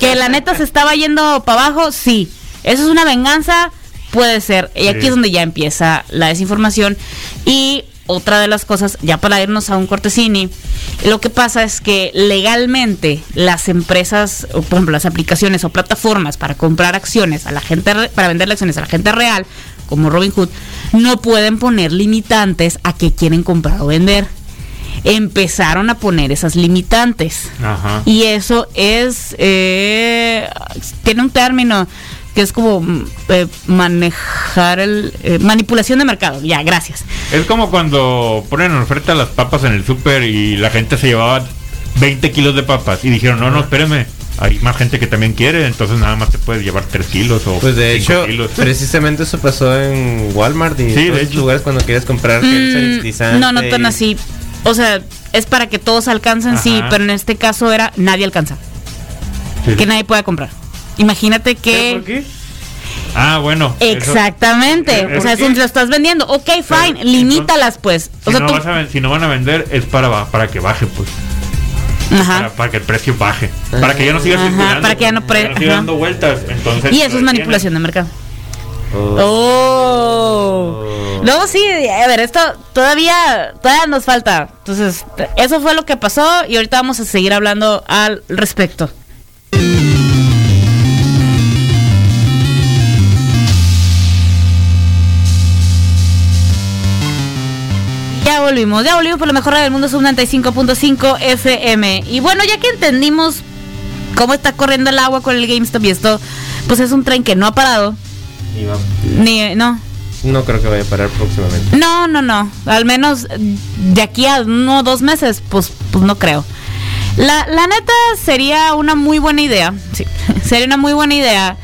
[SPEAKER 1] que la neta se estaba yendo para abajo, sí. Eso es una venganza, puede ser. Y aquí
[SPEAKER 2] Sí.
[SPEAKER 1] es donde ya empieza la desinformación. Y otra de las cosas, ya para irnos a un cortesini, lo que pasa es que legalmente las empresas, o por ejemplo las aplicaciones o plataformas para comprar acciones a la gente, para vender acciones a la gente real, como Robinhood, no pueden poner limitantes a que quieren comprar o vender. Empezaron a poner esas limitantes.
[SPEAKER 2] Ajá.
[SPEAKER 1] Y eso es, eh, tiene un término que es como mm, eh, manejar el, eh, manipulación de mercado. Ya, gracias.
[SPEAKER 2] Es como cuando ponen en oferta las papas en el súper y la gente se llevaba 20 kilos de papas y dijeron, no, no, espéreme, hay más gente que también quiere, entonces nada más te puedes llevar 3 kilos o
[SPEAKER 3] Pues de
[SPEAKER 2] 5
[SPEAKER 3] hecho,
[SPEAKER 2] kilos.
[SPEAKER 3] precisamente eso pasó en Walmart y
[SPEAKER 2] Sí, hecho.
[SPEAKER 3] lugares cuando quieres comprar
[SPEAKER 1] Mm, no, no tan
[SPEAKER 3] y-
[SPEAKER 1] así. O sea, es para que todos alcancen, sí, pero en este caso era nadie alcanza.
[SPEAKER 2] Sí.
[SPEAKER 1] Que nadie pueda comprar. Imagínate
[SPEAKER 3] ¿Pero
[SPEAKER 1] que...
[SPEAKER 3] por qué?
[SPEAKER 2] Ah, bueno.
[SPEAKER 1] Exactamente.
[SPEAKER 2] ¿Por
[SPEAKER 1] o sea, si lo estás vendiendo, ok, fine,
[SPEAKER 2] Pero,
[SPEAKER 1] limítalas pues.
[SPEAKER 2] Si,
[SPEAKER 1] O sea,
[SPEAKER 2] no
[SPEAKER 1] tú...
[SPEAKER 2] vas a ven- si no van a vender es para, para que baje, pues.
[SPEAKER 1] Ajá.
[SPEAKER 2] Para, para que el precio baje. Para que ya no siga
[SPEAKER 1] Ajá,
[SPEAKER 2] circulando.
[SPEAKER 1] para que ya no pre-
[SPEAKER 2] siga dando vueltas. Entonces,
[SPEAKER 1] Y eso es manipulación de mercado.
[SPEAKER 3] Oh.
[SPEAKER 1] Oh. Luego sí, a ver, esto todavía, todavía nos falta. Entonces, eso fue lo que pasó y ahorita vamos a seguir hablando al respecto. Ya volvimos, ya volvimos por lo mejor del mundo sub 95.5 FM. Y bueno, ya que entendimos cómo está corriendo el agua con el GameStop y esto, pues es un tren que no ha parado.
[SPEAKER 3] Y va-
[SPEAKER 1] Ni, no,
[SPEAKER 3] No creo que vaya a parar próximamente.
[SPEAKER 1] no, no, no. Al menos de aquí a uno o dos meses, pues, pues no creo. La, la neta sería una muy buena idea. Sí, sería una muy buena idea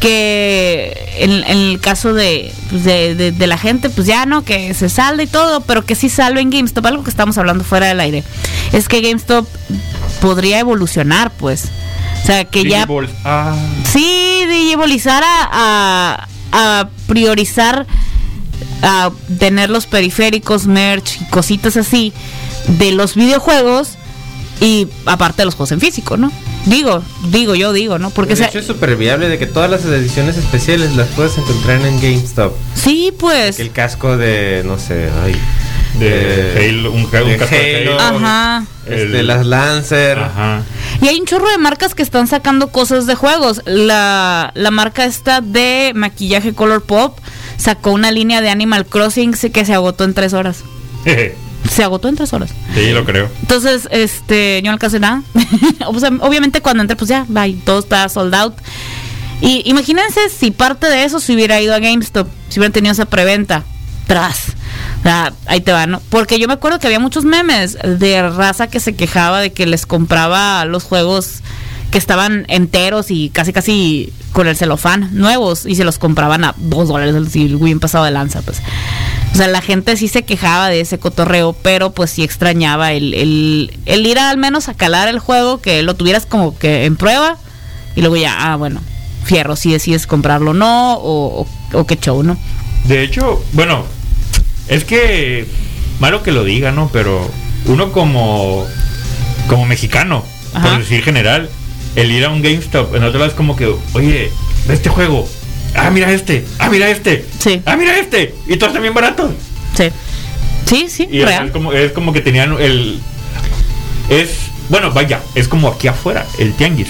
[SPEAKER 1] que en, en el caso de, pues, de, de- de la gente, pues ya no, que se salde y todo, pero que sí salve en GameStop. Algo que estamos hablando fuera del aire. Es que GameStop podría evolucionar, pues. O sea, que ya...
[SPEAKER 2] Ah.
[SPEAKER 1] Sí, digibolizar a, a, a priorizar a tener los periféricos, merch y cositas así de los videojuegos y aparte de los juegos en físico, ¿no? Digo, digo, yo digo, ¿no? Porque
[SPEAKER 3] de
[SPEAKER 1] sea,
[SPEAKER 3] hecho es súper viable de que todas las ediciones especiales las puedes encontrar en GameStop.
[SPEAKER 1] sí, pues.
[SPEAKER 3] Que el casco de, no sé, ay,
[SPEAKER 2] De Halo, un, ca- un
[SPEAKER 3] de
[SPEAKER 2] casco de
[SPEAKER 3] Halo.
[SPEAKER 2] Halo.
[SPEAKER 1] Ajá.
[SPEAKER 3] este,
[SPEAKER 2] El-
[SPEAKER 3] las Lancer.
[SPEAKER 2] Ajá.
[SPEAKER 1] Y hay un chorro de marcas que están sacando cosas de juegos. La, la marca esta de maquillaje Color Pop sacó una línea de Animal Crossing que se agotó en tres horas. Se agotó en tres horas.
[SPEAKER 2] sí, lo creo.
[SPEAKER 1] Entonces, este, yo no alcancé nada. O sea, obviamente cuando entré, pues ya, bye, todo está sold out. Y imagínense si parte de eso se hubiera ido a GameStop, si hubieran tenido esa preventa. Tras. Ahí te va, ¿no? Porque yo me acuerdo que había muchos memes de raza que se quejaba de que les compraba los juegos que estaban enteros y casi casi con el celofán nuevos y se los compraban a dos dólares el bien pasado de lanza, pues. O sea, la gente sí se quejaba de ese cotorreo, pero pues sí extrañaba el, el, el ir al menos a calar el juego, que lo tuvieras como que en prueba y luego ya, ah, bueno, fierro, si decides comprarlo o no, o, o, o qué show, ¿no?
[SPEAKER 2] De hecho, bueno, es que malo que lo diga, ¿no? Pero uno como como mexicano,
[SPEAKER 1] Ajá.
[SPEAKER 2] por decir general, el ir a un GameStop en otro lado es como que, oye, ve este juego. Ah, mira este. Ah, mira este.
[SPEAKER 1] Sí.
[SPEAKER 2] Ah, mira este. Y todos también baratos.
[SPEAKER 1] Sí. Sí, sí,
[SPEAKER 2] Y es,
[SPEAKER 1] real.
[SPEAKER 2] como, es como que tenían el es bueno, vaya, es como aquí afuera, el tianguis.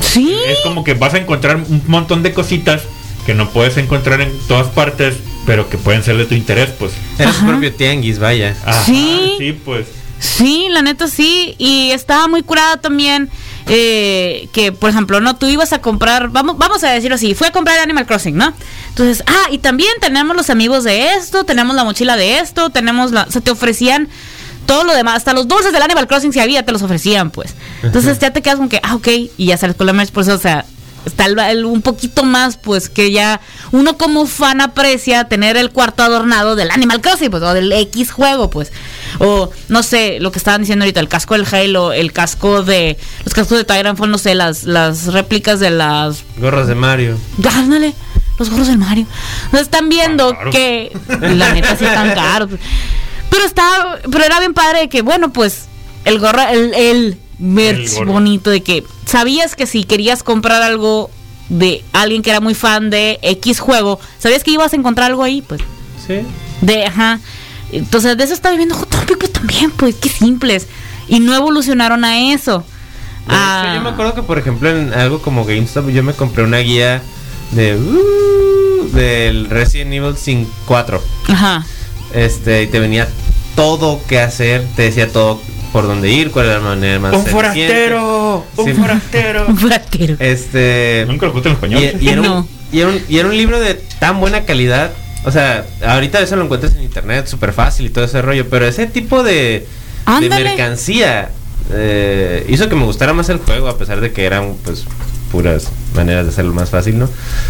[SPEAKER 1] Sí.
[SPEAKER 2] Es como que vas a encontrar un montón de cositas que no puedes encontrar en todas partes, pero que pueden ser de tu interés, pues.
[SPEAKER 3] Su
[SPEAKER 1] Ajá.
[SPEAKER 3] propio tianguis, vaya.
[SPEAKER 2] Ajá,
[SPEAKER 1] Sí.
[SPEAKER 2] Sí, pues.
[SPEAKER 1] Sí, la neta sí. Y estaba muy curado también. Eh, que por ejemplo, no, tú ibas a comprar, vamos, vamos a decirlo así, fui a comprar Animal Crossing, ¿no? Entonces, ah, y también tenemos los amigos de esto, tenemos la mochila de esto, tenemos la, se te ofrecían todo lo demás, hasta los dulces del Animal Crossing si había, te los ofrecían, pues. Entonces ya te quedas con que, ah, ok, y ya sales con la merch, por eso, o sea, está el- el- un poquito más, pues, que ya uno como fan aprecia tener el cuarto adornado del Animal Crossing, pues, o del X juego, pues. O, no sé, lo que estaban diciendo ahorita, el casco del Halo, el casco de, los cascos de Titanfall, no sé, las, las réplicas de las
[SPEAKER 3] Gorros de Mario.
[SPEAKER 1] Ándale, los gorros del Mario. No están viendo que la neta sí están caros. Pero estaba, pero era bien padre de que, bueno, pues, el gorro, el, el merch
[SPEAKER 2] El
[SPEAKER 1] bonito de que sabías que si querías comprar algo de alguien que era muy fan de X juego, sabías que ibas a encontrar algo ahí, pues.
[SPEAKER 3] Sí.
[SPEAKER 1] De, ajá. Entonces, de eso está viviendo Hot Topic, también, pues, qué simples. Y no evolucionaron a eso. Ah,
[SPEAKER 3] hecho, yo me acuerdo que, por ejemplo, en algo como GameStop, yo me compré una guía de. uh, del Resident Evil 5 4.
[SPEAKER 1] Ajá.
[SPEAKER 3] Este, y te venía todo que hacer, te decía todo por dónde ir, cuál era la manera más
[SPEAKER 2] ¡Un forastero! ¡Un
[SPEAKER 3] Sí.
[SPEAKER 2] forastero!
[SPEAKER 1] Un fratero.
[SPEAKER 3] Este.
[SPEAKER 2] Nunca lo puse en español.
[SPEAKER 3] Y, y era
[SPEAKER 1] No.
[SPEAKER 3] un, y, era un, y era un libro de tan buena calidad. O sea, ahorita eso lo encuentras en internet, súper fácil y todo ese rollo. Pero ese tipo de, mercancía eh, hizo que me gustara más el juego, a pesar de que eran, pues, puras maneras de hacerlo más fácil, ¿no?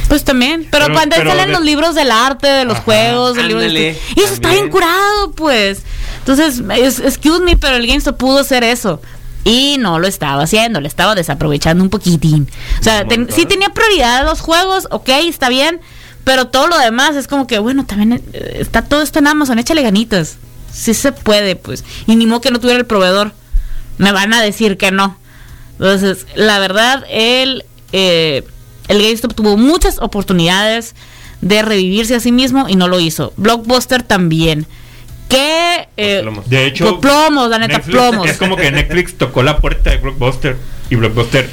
[SPEAKER 1] Pues también, pero,
[SPEAKER 2] Pero-
[SPEAKER 1] cuando
[SPEAKER 2] pero
[SPEAKER 1] salen
[SPEAKER 2] de-
[SPEAKER 1] los libros del arte, de los
[SPEAKER 2] Ajá,
[SPEAKER 1] juegos, del libro de Y eso está bien curado, pues. Entonces, es- excuse me, pero el GameStop pudo hacer eso. Y no lo estaba haciendo, le estaba desaprovechando un poquitín. O sea, ten- sí tenía prioridad los juegos, ok, está bien. Pero todo lo demás es como que, bueno, también eh, está todo esto en Amazon, échale ganitas. Sí se puede, pues. Y ni modo que no tuviera el proveedor. Me van a decir que no. Entonces, la verdad, el, eh, el GameStop tuvo muchas oportunidades de revivirse a sí mismo y no lo hizo. Blockbuster también. Que... eh,
[SPEAKER 3] Plomos.
[SPEAKER 2] De hecho,
[SPEAKER 1] plomos, la neta,
[SPEAKER 2] Netflix-
[SPEAKER 1] plomos.
[SPEAKER 2] Es como que Netflix tocó la puerta de Blockbuster y Blockbuster,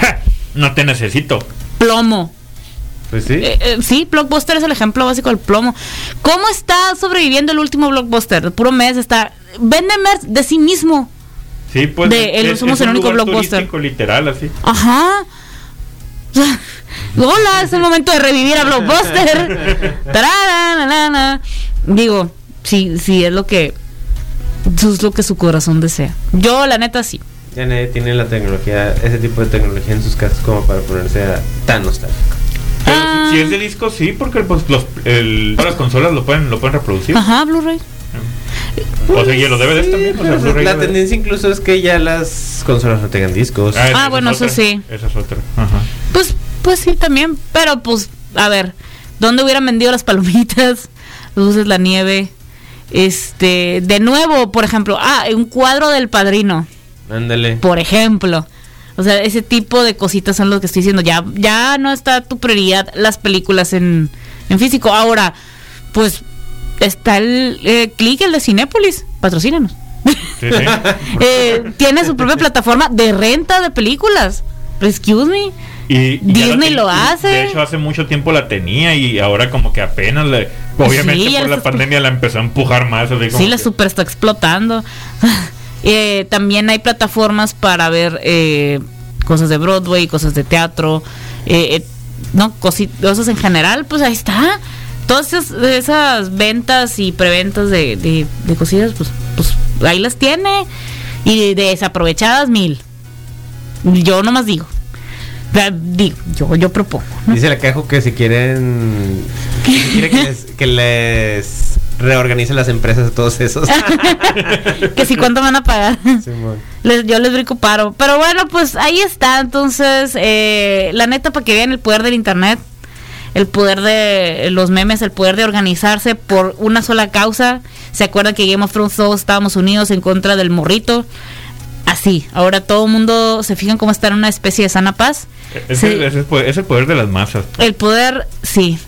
[SPEAKER 2] "Ja, no te necesito.
[SPEAKER 1] plomo.
[SPEAKER 3] Pues sí.
[SPEAKER 1] Eh, eh, sí, Blockbuster es el ejemplo básico del plomo. ¿Cómo está sobreviviendo el último Blockbuster? El puro mes está... Vende merch de sí mismo.
[SPEAKER 2] Sí, pues
[SPEAKER 1] De- el- somos el
[SPEAKER 2] un
[SPEAKER 1] único
[SPEAKER 2] lugar
[SPEAKER 1] Blockbuster.
[SPEAKER 2] literal, así.
[SPEAKER 1] Ajá. Hola, es el momento de revivir a Blockbuster. Digo, sí, sí, es lo que eso es lo que su corazón desea. Yo, la neta, sí.
[SPEAKER 3] Ya nadie tiene la tecnología, ese tipo de tecnología en sus casas como para ponerse a- tan nostálgico.
[SPEAKER 2] Pero
[SPEAKER 1] Ah.
[SPEAKER 2] si, si es de disco, sí, porque pues, los, el- todas las consolas lo pueden, lo pueden reproducir.
[SPEAKER 1] Ajá, Blu-ray.
[SPEAKER 2] O sea, y los DVDs también. o sea,
[SPEAKER 3] Pero
[SPEAKER 2] Blu-ray,
[SPEAKER 3] la
[SPEAKER 2] DVD.
[SPEAKER 3] tendencia incluso es que ya las consolas no tengan discos.
[SPEAKER 1] Ah,
[SPEAKER 2] es
[SPEAKER 1] bueno, eso sí.
[SPEAKER 2] Esa es otra. Ajá.
[SPEAKER 1] Pues, pues sí, también. Pero pues, a ver, ¿dónde hubieran vendido las palomitas? Luces, la nieve. Este, de nuevo, por ejemplo, ah, un cuadro del padrino.
[SPEAKER 3] Ándale.
[SPEAKER 1] por ejemplo. O sea, ese tipo de cositas son lo que estoy diciendo. Ya, ya no está tu prioridad las películas en, en físico. Ahora, pues está el eh, click, el de Cinépolis. Patrocínanos.
[SPEAKER 2] Sí, sí.
[SPEAKER 1] Eh, tiene su propia plataforma de renta de películas. Excuse me.
[SPEAKER 2] Y,
[SPEAKER 1] Disney lo hace.
[SPEAKER 2] De hecho, hace mucho tiempo la tenía y ahora como que apenas le... Obviamente
[SPEAKER 1] Sí,
[SPEAKER 2] por
[SPEAKER 1] la
[SPEAKER 2] pandemia la empezó a empujar más. así como
[SPEAKER 1] Sí, la
[SPEAKER 2] que-
[SPEAKER 1] super está explotando. Eh, también hay plataformas para ver eh, cosas de Broadway, cosas de teatro, eh, eh, no, cosas en general, pues ahí está. Todas esas, esas ventas y preventas de, de, de cosillas, pues, pues ahí las tiene. Y de desaprovechadas mil. Yo nomás digo. Digo, yo, yo propongo. ¿no?
[SPEAKER 3] Dice la cajo que si quieren que si quiere que les, que les reorganice las empresas de todos esos.
[SPEAKER 1] que si cuánto van a pagar. Les, yo les brinco paro. Pero bueno, pues ahí está. Entonces, eh, la neta, para que vean el poder del internet. el poder de los memes, el poder de organizarse por una sola causa. ¿Se acuerdan que Game of Thrones todos estábamos unidos en contra del morrito? Así, ahora todo el mundo se fijan cómo está en una especie de sana paz.
[SPEAKER 2] Es,
[SPEAKER 1] Sí.
[SPEAKER 2] el, es el poder, es el poder de las masas.
[SPEAKER 1] El poder, sí.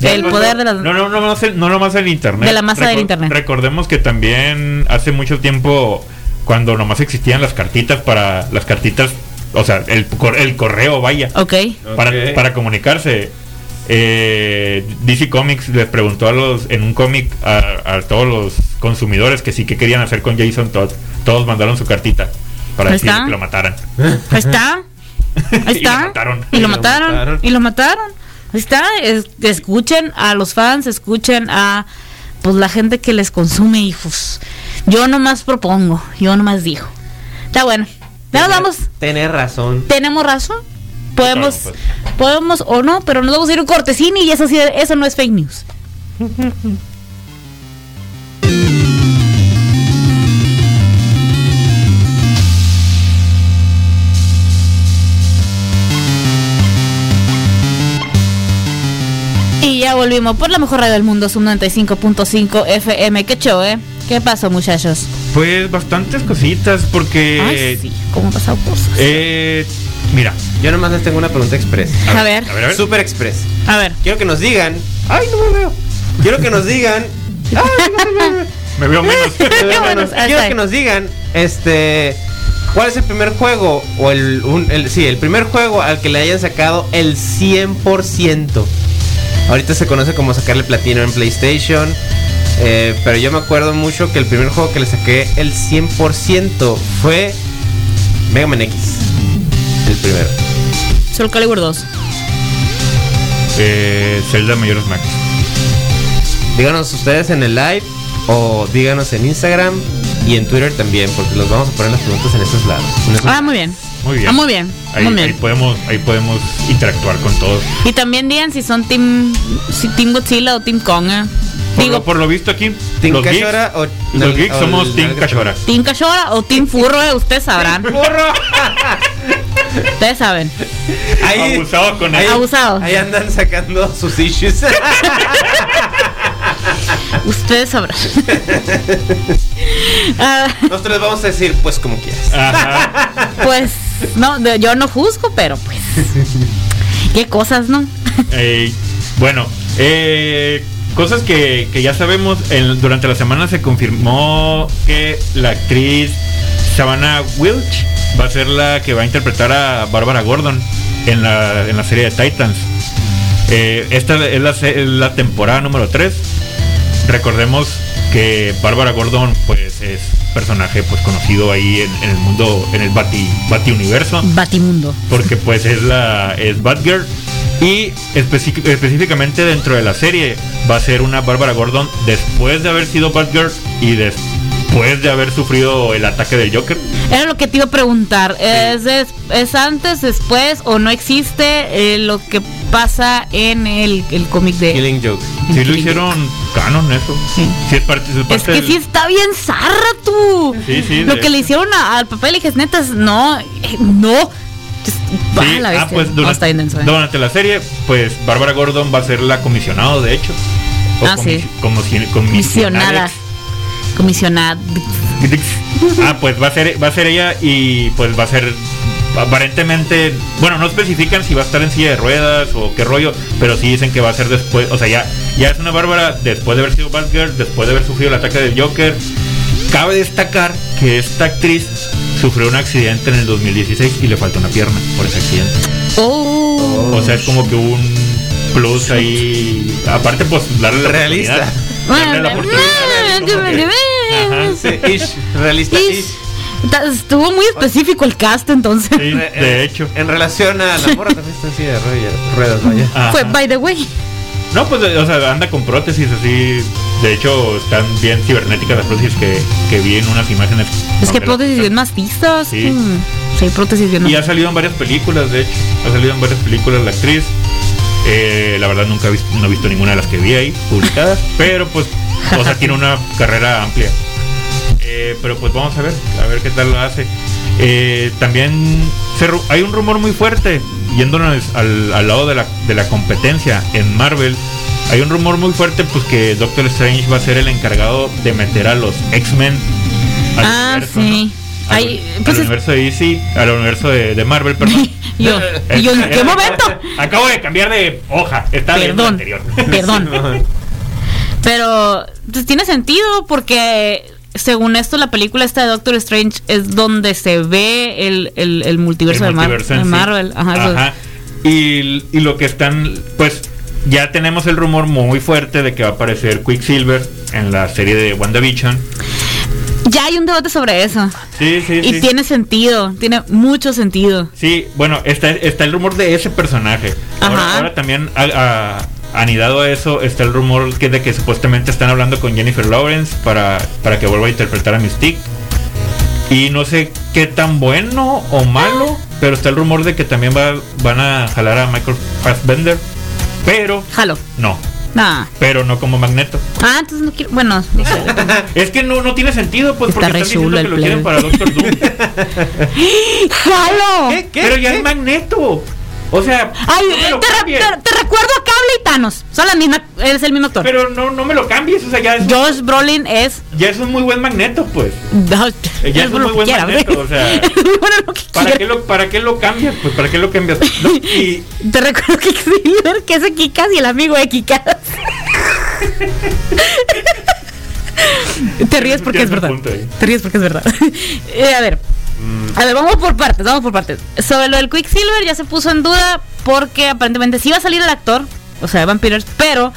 [SPEAKER 1] El
[SPEAKER 2] No,
[SPEAKER 1] poder
[SPEAKER 2] no,
[SPEAKER 1] de las...
[SPEAKER 2] No, no, no, más el, no nomás el internet.
[SPEAKER 1] De la masa del internet.
[SPEAKER 2] Recordemos que también hace mucho tiempo, cuando nomás existían las cartitas para. Las cartitas, o sea, el, el correo, vaya.
[SPEAKER 1] Ok.
[SPEAKER 2] Para,
[SPEAKER 3] Ok.
[SPEAKER 2] para comunicarse. eh, DC Comics les preguntó a los en un cómic a, a todos los consumidores que sí que querían hacer con Jason Todd. Todos mandaron su cartita para decir
[SPEAKER 1] está.
[SPEAKER 2] que lo mataran.
[SPEAKER 1] Ahí está. Ahí
[SPEAKER 2] Y lo
[SPEAKER 1] está.
[SPEAKER 2] mataron.
[SPEAKER 1] Y
[SPEAKER 3] Y
[SPEAKER 1] lo mataron. Y lo mataron. Ahí está. Es- escuchen a los fans, escuchen a pues la gente que les consume, hijos. Yo nomás propongo, yo nomás digo. Está bueno. Nos vamos.
[SPEAKER 3] Tener razón.
[SPEAKER 1] Tenemos razón. Podemos,
[SPEAKER 2] Claro,
[SPEAKER 1] podemos o no, pero nos vamos a ir un cortesini y eso sí, eso no es fake news. volvimos por la mejor radio del mundo, Sub 95.5 FM. ¿Qué show, eh? ¿Qué pasó, muchachos?
[SPEAKER 2] Pues bastantes cositas porque...
[SPEAKER 1] Ay, sí, cómo han pasado cosas.
[SPEAKER 2] eh, mira,
[SPEAKER 3] Yo nomás les tengo una pregunta express.
[SPEAKER 1] A ver,
[SPEAKER 2] a ver, a ver.
[SPEAKER 3] Super express.
[SPEAKER 1] a ver.
[SPEAKER 3] Quiero que nos digan. Ay, no me veo. Quiero que nos digan. Ay, no me veo.
[SPEAKER 2] Me veo menos.
[SPEAKER 3] Me veo
[SPEAKER 1] Bueno,
[SPEAKER 3] menos.
[SPEAKER 1] ahí
[SPEAKER 3] Quiero que nos digan, este, ¿cuál es el primer juego o el, un- el- sí, el primer juego al que le hayan sacado el 100%? Ahorita se conoce como sacarle platino en PlayStation, eh, pero yo me acuerdo mucho que el primer juego que le saqué el 100% fue Mega Man X. El primero.
[SPEAKER 1] Soul Calibur 2.
[SPEAKER 2] eh, Zelda Majora's Max.
[SPEAKER 3] Díganos ustedes en el live o díganos en Instagram y en Twitter también, porque los vamos a poner las preguntas en esos lados. en esos-
[SPEAKER 1] Ah, muy bien.
[SPEAKER 2] Muy bien.
[SPEAKER 1] Ah, muy bien.
[SPEAKER 2] Ahí,
[SPEAKER 1] muy
[SPEAKER 2] ahí podemos, ahí podemos interactuar con todos.
[SPEAKER 1] Y también digan si son Team, si team Godzilla o Team Kong. eh.
[SPEAKER 2] Por,
[SPEAKER 1] Digo,
[SPEAKER 2] lo, por lo visto aquí,
[SPEAKER 3] Team
[SPEAKER 2] los geeks,
[SPEAKER 3] o
[SPEAKER 2] los geeks
[SPEAKER 3] o
[SPEAKER 2] somos
[SPEAKER 3] el
[SPEAKER 2] Team Cachora.
[SPEAKER 1] Team Cachora o Team Furro, eh, ustedes sabrán.
[SPEAKER 3] ¡Burro!
[SPEAKER 1] Ustedes saben.
[SPEAKER 3] Ahí,
[SPEAKER 2] Abusado con
[SPEAKER 3] ahí-
[SPEAKER 2] él.
[SPEAKER 1] Abusado.
[SPEAKER 3] Ahí andan sacando sus issues.
[SPEAKER 1] Ustedes sabrán. Ah,
[SPEAKER 3] Nosotros les vamos a decir, pues como quieras.
[SPEAKER 2] Ajá.
[SPEAKER 1] pues, no, yo no juzgo, pero pues. Qué cosas, ¿no?
[SPEAKER 2] Eh, bueno, eh, cosas que, que ya sabemos. en- durante la semana se confirmó que la actriz Savannah Wilch va a ser la que va a interpretar a Barbara Gordon en la, en la serie de Titans. Eh, esta es la, es la temporada número 3. Recordemos que Bárbara Gordon pues es personaje pues conocido ahí en, en el mundo en el Bati, Bati universo
[SPEAKER 1] Batimundo.
[SPEAKER 2] porque pues es la es Batgirl y específicamente dentro de la serie va a ser una Bárbara Gordon después de haber sido Batgirl y después de haber sufrido el ataque del Joker.
[SPEAKER 1] Era lo que te iba a preguntar. ¿Es, des- es antes, después o no existe eh, lo que pasa en el, el cómic de...
[SPEAKER 3] Killing Joke.
[SPEAKER 2] Sí lo hicieron canon eso.
[SPEAKER 1] Sí.
[SPEAKER 2] Sí es parte, es
[SPEAKER 1] Es
[SPEAKER 2] parte
[SPEAKER 1] que
[SPEAKER 2] del-
[SPEAKER 1] sí está bien zarra tú.
[SPEAKER 2] Sí, sí,
[SPEAKER 1] Lo
[SPEAKER 2] de
[SPEAKER 1] que le hicieron a- al papel y neta, no, eh, no. Es- va
[SPEAKER 2] Sí,
[SPEAKER 1] la
[SPEAKER 2] ah, pues
[SPEAKER 1] No,
[SPEAKER 2] durante,
[SPEAKER 1] denso, eh.
[SPEAKER 2] durante la serie, pues Bárbara Gordon va a ser la comisionado, de hecho. O
[SPEAKER 1] Ah,
[SPEAKER 2] comis-
[SPEAKER 1] sí.
[SPEAKER 2] comision-
[SPEAKER 1] Comisionada. Comisionada.
[SPEAKER 2] Ah, pues va a ser, va a ser ella y pues va a ser aparentemente, bueno, no especifican si va a estar en silla de ruedas o qué rollo, pero sí dicen que va a ser después, o sea, ya, ya es una Bárbara después de haber sido Batgirl, después de haber sufrido el ataque del Joker. Cabe destacar que esta actriz sufrió un accidente en el 2016 y le falta una pierna por ese accidente.
[SPEAKER 1] Oh.
[SPEAKER 2] O sea, es como que un plus ahí. Aparte, pues darle la
[SPEAKER 3] Realista.
[SPEAKER 2] Darle la oportunidad. Como que- Ajá,
[SPEAKER 3] Sí, ish, realista.
[SPEAKER 1] Ish.
[SPEAKER 3] ish.
[SPEAKER 1] Ta- Estuvo muy específico el cast entonces.
[SPEAKER 2] Sí, de hecho.
[SPEAKER 3] En relación a la morra también está silla de ruedas, vaya.
[SPEAKER 1] Fue by the way.
[SPEAKER 2] No, pues, o sea, anda con prótesis así. De hecho, están bien cibernéticas las prótesis que, que vi en unas imágenes.
[SPEAKER 1] Es que prótesis bien macizas.
[SPEAKER 2] Sí.
[SPEAKER 1] Mm. Sí, prótesis bien
[SPEAKER 2] Y ha salido en varias películas, de hecho. Ha salido en varias películas la actriz. Eh, la verdad nunca he visto, no he visto ninguna de las que vi ahí publicadas. pero pues, o sea, tiene una carrera amplia. Eh, pero pues vamos a ver, a ver qué tal lo hace. Eh, también se hay un rumor muy fuerte, yéndonos al, al lado de la, de la competencia en Marvel. Hay un rumor muy fuerte pues que Doctor Strange va a ser el encargado de meter a los X-Men al
[SPEAKER 1] Ah,
[SPEAKER 2] universo,
[SPEAKER 1] sí.
[SPEAKER 2] ¿no? Al,
[SPEAKER 1] Ay,
[SPEAKER 2] al
[SPEAKER 1] pues es-
[SPEAKER 2] universo de DC, al universo de, de Marvel, perdón.
[SPEAKER 1] Yo, y yo, ¿en qué momento?
[SPEAKER 2] Acabo de cambiar de hoja. Está
[SPEAKER 1] Perdón,
[SPEAKER 2] anterior.
[SPEAKER 1] perdón. Pero pues, tiene sentido porque según esto la película esta de Doctor Strange es donde se ve el, el, el multiverso,
[SPEAKER 2] El
[SPEAKER 1] de,
[SPEAKER 2] multiverso
[SPEAKER 1] de
[SPEAKER 2] sí.
[SPEAKER 1] Marvel. Ajá.
[SPEAKER 2] Y, y lo que están, pues ya tenemos el rumor muy fuerte de que va a aparecer Quicksilver en la serie de WandaVision.
[SPEAKER 1] Ya hay un debate sobre eso.
[SPEAKER 2] Sí, sí,
[SPEAKER 1] Y
[SPEAKER 2] sí.
[SPEAKER 1] tiene sentido, tiene mucho sentido.
[SPEAKER 2] Sí, bueno, está, está el rumor de ese personaje. Ahora, ahora también a- a- anidado a eso está el rumor que de que supuestamente están hablando con Jennifer Lawrence para, para que vuelva a interpretar a Mystique. Y no sé qué tan bueno o malo, pero está el rumor de que también va, van a jalar a Michael Fassbender. Pero
[SPEAKER 1] Jalo.
[SPEAKER 2] no,
[SPEAKER 1] Nah.
[SPEAKER 2] pero no como Magneto.
[SPEAKER 1] Ah, entonces no quiero. Bueno, no sé, depende.
[SPEAKER 2] Es que no, no tiene sentido, pues,
[SPEAKER 1] Está
[SPEAKER 2] porque están diciendo que lo quieren para Doctor Doom.
[SPEAKER 1] ¡Jalo!
[SPEAKER 3] ¿Qué? ¿Qué?
[SPEAKER 2] pero ya
[SPEAKER 3] ¿Qué?
[SPEAKER 2] es Magneto. O sea,
[SPEAKER 1] Ay,
[SPEAKER 2] no
[SPEAKER 1] te, re-
[SPEAKER 2] cambies.
[SPEAKER 1] te- te recuerdo a Cable y Thanos. Son la misma, eres el mismo actor.
[SPEAKER 2] Pero no, no me lo cambies, o sea, ya es,
[SPEAKER 1] Josh Brolin es.
[SPEAKER 2] ya es un muy buen Magneto, pues.
[SPEAKER 1] No,
[SPEAKER 2] Eh, ya es un muy buen
[SPEAKER 1] quiera,
[SPEAKER 2] magneto, o sea,
[SPEAKER 1] Es muy bueno lo que
[SPEAKER 2] ¿Para qué, lo, ¿Para qué lo cambias? Pues, ¿para qué lo cambias? No, y
[SPEAKER 1] Te recuerdo que Silver, que es Kikas y el amigo de Kikas. Te ríes porque es verdad. Te ríes porque es verdad. Eh, a ver. A ver, vamos por partes, vamos por partes. Sobre lo del Quicksilver ya se puso en duda porque aparentemente sí va a salir el actor, o sea, Evan Peters, pero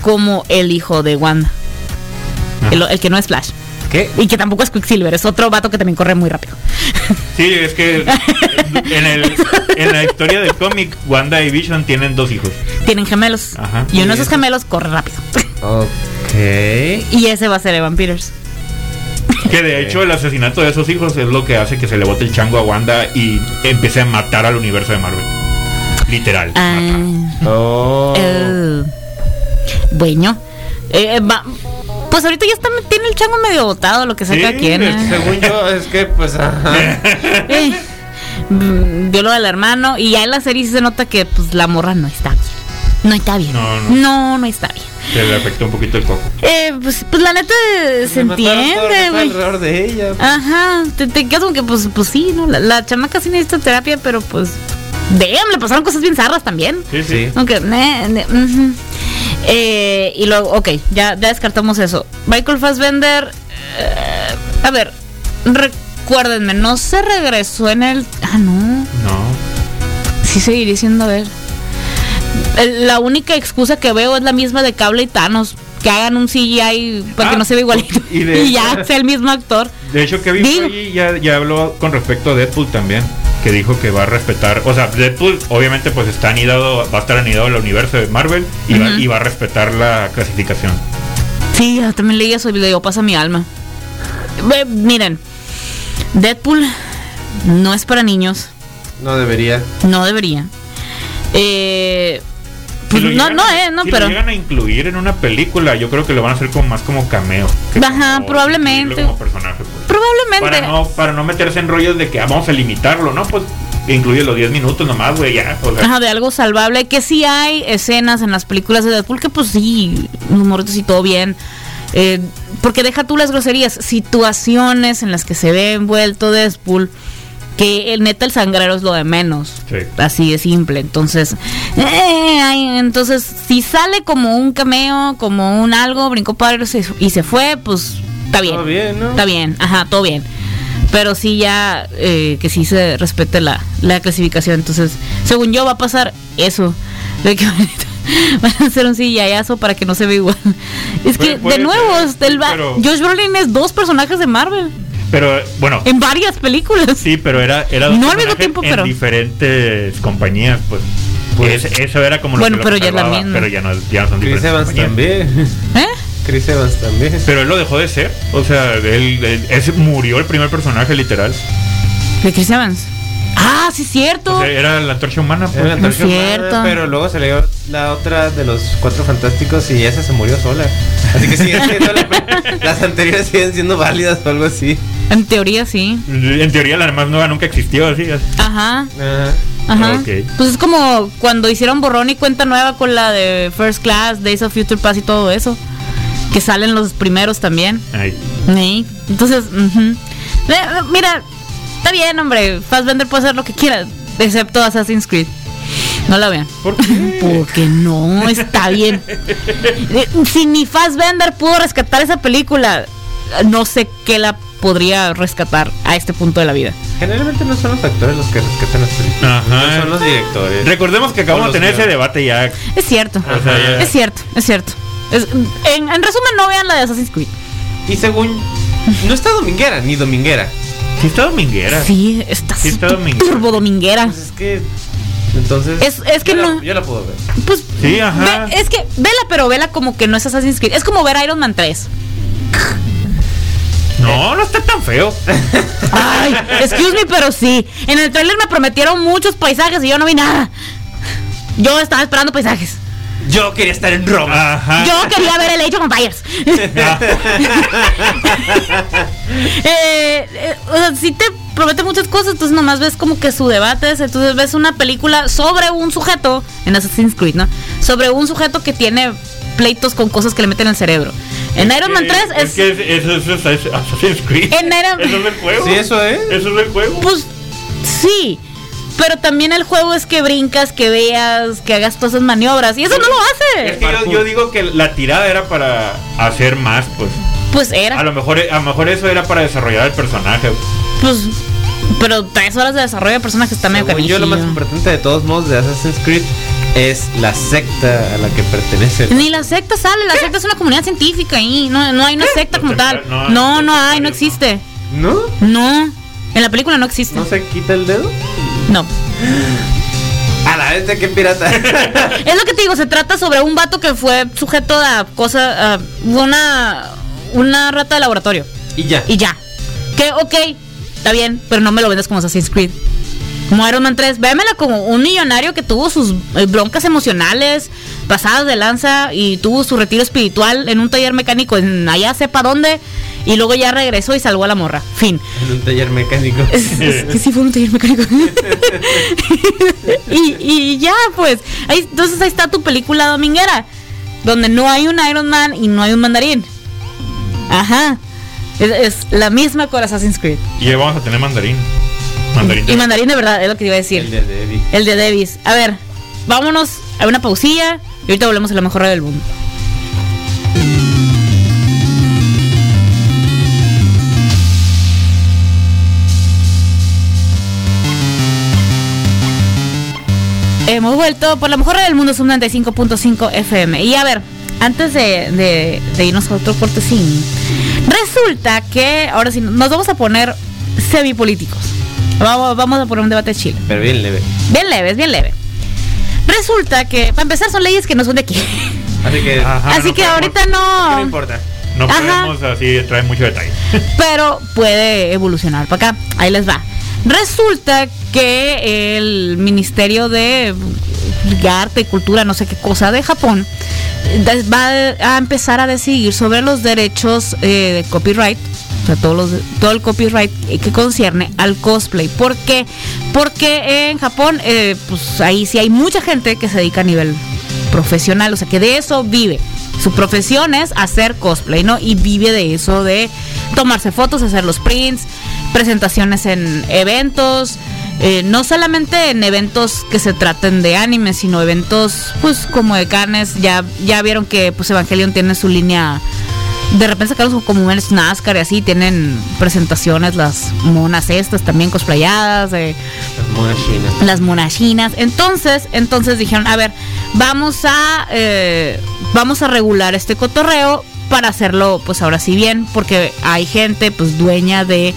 [SPEAKER 1] como el hijo de Wanda. El, el que no es Flash.
[SPEAKER 3] ¿Qué?
[SPEAKER 1] Y que tampoco es Quicksilver, es otro vato que también corre muy rápido.
[SPEAKER 2] sí, es que en, el, en la historia del cómic, Wanda y Vision tienen dos hijos.
[SPEAKER 1] Tienen gemelos.
[SPEAKER 2] Ajá.
[SPEAKER 1] Y uno de esos
[SPEAKER 3] eso.
[SPEAKER 1] gemelos corre rápido.
[SPEAKER 3] Ok.
[SPEAKER 1] y ese va a ser Evan Peters.
[SPEAKER 2] Que de hecho el asesinato de esos hijos es lo que hace que se le bote el chango a Wanda y empiece a matar al universo de Marvel. Literal.
[SPEAKER 1] Ah,
[SPEAKER 2] matar.
[SPEAKER 3] Oh.
[SPEAKER 1] eh, bueno. Eh, va- pues ahorita ya está, tiene el chango medio botado, lo que sea
[SPEAKER 2] Sí,
[SPEAKER 1] quien.
[SPEAKER 2] es-
[SPEAKER 1] eh.
[SPEAKER 3] Según yo, es que, pues, ajá.
[SPEAKER 1] Eh, mm, vio lo del hermano y ya en la serie sí se nota que pues la morra no está. No está bien.
[SPEAKER 2] No, no.
[SPEAKER 1] no, no está bien.
[SPEAKER 2] Se le afectó un poquito el coco.
[SPEAKER 1] Eh, pues, pues la neta eh, se entiende, güey.
[SPEAKER 3] alrededor de ella.
[SPEAKER 1] Ajá, te, te quedas como que pues, pues sí, ¿no? La, la chamaca sí necesita terapia, pero pues. Damn, le pasaron cosas bien zarras también.
[SPEAKER 2] Sí, sí.
[SPEAKER 1] Aunque, ne- ne- ujú. Eh, y luego, ok, ya, ya descartamos eso. Michael Fassbender, eh, a ver, recuérdenme, no se regresó en el. Ah, no,
[SPEAKER 2] No.
[SPEAKER 1] sí seguiría siendo a ver. La única excusa que veo es la misma de Cable y Thanos. Que hagan un CGI para que
[SPEAKER 2] Ah,
[SPEAKER 1] no se vea igualito.
[SPEAKER 2] y
[SPEAKER 1] ya sea el mismo actor.
[SPEAKER 2] De hecho, Kevin
[SPEAKER 1] Digo-
[SPEAKER 2] Feige ya, ya habló con respecto a Deadpool también. Que dijo que va a respetar. O sea, Deadpool obviamente pues está anidado, va a estar anidado en el universo de Marvel y, va, y va a respetar la clasificación.
[SPEAKER 1] Sí, yo también leí eso y le digo, pasa mi alma. Miren, Deadpool no es para niños,
[SPEAKER 3] No debería.
[SPEAKER 1] no debería. Eh, pues no, no,
[SPEAKER 2] a-
[SPEAKER 1] eh, no,
[SPEAKER 2] si
[SPEAKER 1] pero.
[SPEAKER 2] lo llegan a incluir en una película, yo creo que lo van a hacer como más como cameo.
[SPEAKER 1] Ajá,
[SPEAKER 2] como
[SPEAKER 1] probablemente.
[SPEAKER 2] Como personaje, pues.
[SPEAKER 1] Probablemente.
[SPEAKER 2] Para no, para no meterse en rollos de que ah, vamos a limitarlo, ¿no? Pues incluye los 10 minutos nomás, güey, ya. O sea,
[SPEAKER 1] Ajá, de algo salvable. Que sí hay escenas en las películas de Deadpool que, pues sí, los morritos y todo bien. Eh, porque deja tú las groserías, situaciones en las que se ve envuelto Deadpool. Que el neta el sangrero es lo de menos.
[SPEAKER 2] Sí.
[SPEAKER 1] Así de simple. Entonces, eh, ay, entonces, si sale como un cameo, como un algo, brincó padre se- y se fue, pues está bien.
[SPEAKER 3] Todo bien, ¿no?
[SPEAKER 1] Está bien, ajá, todo bien. Pero sí ya eh, que sí se respete la, la clasificación. Entonces, según yo va a pasar eso. De que van a hacer un sillazo para que no se vea igual. Es que,
[SPEAKER 2] Puede- puede
[SPEAKER 1] de nuevo,
[SPEAKER 2] ser,
[SPEAKER 1] este, el va-
[SPEAKER 2] pero-
[SPEAKER 1] Josh Brolin es dos personajes de Marvel.
[SPEAKER 2] Pero bueno,
[SPEAKER 1] En varias películas.
[SPEAKER 2] sí, pero era, era
[SPEAKER 1] No al mismo tiempo,
[SPEAKER 2] en
[SPEAKER 1] pero-
[SPEAKER 2] diferentes compañías, pues.
[SPEAKER 3] Pues-
[SPEAKER 2] Ese- eso era como lo
[SPEAKER 1] Bueno,
[SPEAKER 2] que lo
[SPEAKER 1] pero ya es la misma.
[SPEAKER 2] Pero ya no, ya no son
[SPEAKER 3] Chris
[SPEAKER 2] diferentes
[SPEAKER 3] Evans
[SPEAKER 2] compañías.
[SPEAKER 3] también.
[SPEAKER 1] ¿Eh?
[SPEAKER 3] Chris Evans también.
[SPEAKER 2] Pero él lo dejó de ser. O sea, él, él- ese murió el primer personaje, literal.
[SPEAKER 1] De Chris Evans. Ah, sí, cierto.
[SPEAKER 2] O sea, era la antorcha humana. pues.
[SPEAKER 3] La antorcha humana,
[SPEAKER 1] cierto.
[SPEAKER 3] pero luego salió la otra de los cuatro fantásticos y esa se murió sola. Así que siguen siendo la- las anteriores siguen siendo válidas o algo así.
[SPEAKER 1] En teoría sí.
[SPEAKER 2] En teoría la más nueva nunca existió, así.
[SPEAKER 1] Ajá.
[SPEAKER 3] Ajá.
[SPEAKER 1] Ajá.
[SPEAKER 2] Ok.
[SPEAKER 1] Pues es como cuando hicieron borrón y cuenta nueva con la de First Class, Days of Future Past y todo eso. Que salen los primeros también.
[SPEAKER 2] Ay.
[SPEAKER 1] Sí. Entonces. Eh, mira, está bien, hombre. Fassbender puede hacer lo que quiera, excepto Assassin's Creed. No la vean.
[SPEAKER 2] ¿Por qué?
[SPEAKER 1] Porque no, está bien. Si ni Fassbender pudo rescatar esa película, no sé qué la podría rescatar a este punto de la vida.
[SPEAKER 3] Generalmente no son los actores los que rescatan las películas.
[SPEAKER 2] Ajá.
[SPEAKER 3] No son los directores.
[SPEAKER 2] Recordemos que acabamos de tener ese debate ya.
[SPEAKER 1] Es cierto.
[SPEAKER 2] O sea, ya-
[SPEAKER 1] Es cierto, es cierto. Es- en, en resumen, no vean la de Assassin's Creed.
[SPEAKER 3] Y según. No está dominguera, ni dominguera.
[SPEAKER 2] Sí está dominguera.
[SPEAKER 1] Sí, está
[SPEAKER 2] Sí está dominguera.
[SPEAKER 1] turbo dominguera.
[SPEAKER 3] Pues es que. Entonces.
[SPEAKER 1] Es- es que
[SPEAKER 3] yo la-
[SPEAKER 1] no.
[SPEAKER 3] yo la puedo ver.
[SPEAKER 1] Pues,
[SPEAKER 2] Sí, ajá.
[SPEAKER 1] ve- es que vela, pero vela como que no es Assassin's Creed. Es como ver Iron Man 3.
[SPEAKER 2] No, no está tan feo.
[SPEAKER 1] Ay, excuse me, pero sí. En el trailer me prometieron muchos paisajes y yo no vi nada. Yo estaba esperando paisajes.
[SPEAKER 3] Yo quería estar en Roma.
[SPEAKER 2] Ajá.
[SPEAKER 1] Yo quería ver el Age of Empires.
[SPEAKER 2] Ah,
[SPEAKER 1] eh, eh, o sea, sí te promete muchas cosas, entonces nomás ves como que su debate es, entonces ves una película sobre un sujeto, en Assassin's Creed, ¿no? Sobre un sujeto que tiene pleitos con cosas que le meten en el cerebro. En Iron Man 3 es...
[SPEAKER 2] Es que es- eso, eso es Assassin's Creed.
[SPEAKER 1] En Iron-
[SPEAKER 2] Eso es el juego.
[SPEAKER 3] Sí, eso es.
[SPEAKER 2] Eso es el juego.
[SPEAKER 1] Pues sí, pero también el juego es que brincas, que veas, que hagas todas esas maniobras, y eso no lo
[SPEAKER 2] Es
[SPEAKER 1] hace.
[SPEAKER 2] que yo, yo digo que la tirada era para hacer más, pues.
[SPEAKER 1] Pues
[SPEAKER 2] A
[SPEAKER 1] era,
[SPEAKER 2] lo mejor, a lo mejor eso era para desarrollar el personaje.
[SPEAKER 1] pues... Pero tres horas de desarrollo de personajes está medio
[SPEAKER 3] yo, lo más importante de todos modos de Assassin's Creed es la secta a la que pertenece.
[SPEAKER 1] Ni la secta sale, la secta es una comunidad científica ahí, no, no hay una secta como tal.
[SPEAKER 2] no,
[SPEAKER 1] No, no hay, no. existe.
[SPEAKER 3] ¿No?
[SPEAKER 1] No, en la película no existe.
[SPEAKER 3] ¿No se quita el dedo?
[SPEAKER 1] No.
[SPEAKER 3] A la vez de que pirata.
[SPEAKER 1] Es lo que te digo, se trata sobre un vato que fue sujeto a cosa, a una, una rata de laboratorio.
[SPEAKER 3] y ya.
[SPEAKER 1] Y ya. Que, ok, está bien, pero no me lo vendes como Assassin's Creed. Como Iron Man 3, véamela como un millonario que tuvo sus eh, broncas emocionales, pasadas de lanza y tuvo su retiro espiritual en un taller mecánico en allá sepa dónde y luego ya regresó y salvó a la morra. Fin.
[SPEAKER 3] En un taller mecánico.
[SPEAKER 1] Es, es que sí fue un taller mecánico. y, y ya, pues. Ahí, entonces ahí está tu película dominguera. Donde no hay un Iron Man y no hay un mandarín. Ajá. Es, es la misma con Assassin's Creed.
[SPEAKER 2] Y ahí vamos a tener mandarín. Mandarín.
[SPEAKER 1] Y mandarín de verdad, es lo que te iba a decir.
[SPEAKER 3] El de Debbie.
[SPEAKER 1] El de Davis. A ver, vámonos a una pausilla y ahorita volvemos a la mejor radio del mundo. Hemos vuelto por la mejor radio del mundo, sub 95.5 FM. Y a ver, antes de, de- de irnos a otro cortesín, resulta que ahora sí nos vamos a poner semipolíticos. Vamos, vamos a poner un debate de Chile.
[SPEAKER 3] Pero bien leve.
[SPEAKER 1] Bien leve, es bien leve. Resulta que, para empezar, son leyes que no son de aquí.
[SPEAKER 3] Así que.
[SPEAKER 2] Ajá,
[SPEAKER 1] Así
[SPEAKER 2] no
[SPEAKER 1] que
[SPEAKER 2] podemos-
[SPEAKER 1] ahorita
[SPEAKER 3] No
[SPEAKER 1] no.
[SPEAKER 3] importa.
[SPEAKER 2] No
[SPEAKER 1] Ajá.
[SPEAKER 2] podemos así entrar en mucho detalle.
[SPEAKER 1] Pero puede evolucionar para acá. Ahí les va. Resulta que el Ministerio de Arte y Cultura, no sé qué cosa, de Japón, va a empezar a decidir sobre los derechos eh, de copyright. O sea, todos los, todo el copyright que concierne al cosplay. ¿Por qué? Porque en Japón, eh, pues ahí sí hay mucha gente que se dedica a nivel profesional, o sea que de eso vive. Su profesión es hacer cosplay, ¿no? Y vive de eso, de tomarse fotos, hacer los prints, presentaciones en eventos, eh, no solamente en eventos que se traten de anime, sino eventos pues como de carnes. Ya, ya vieron que pues Evangelion tiene su línea. De repente sacaron como un NASCAR y así, tienen presentaciones, las monas estas también cosplayadas, de
[SPEAKER 3] Las monas chinas.
[SPEAKER 1] las monachinas. Entonces, entonces dijeron, a ver, vamos a eh, vamos a regular este cotorreo para hacerlo, pues ahora sí bien, porque hay gente, pues dueña de,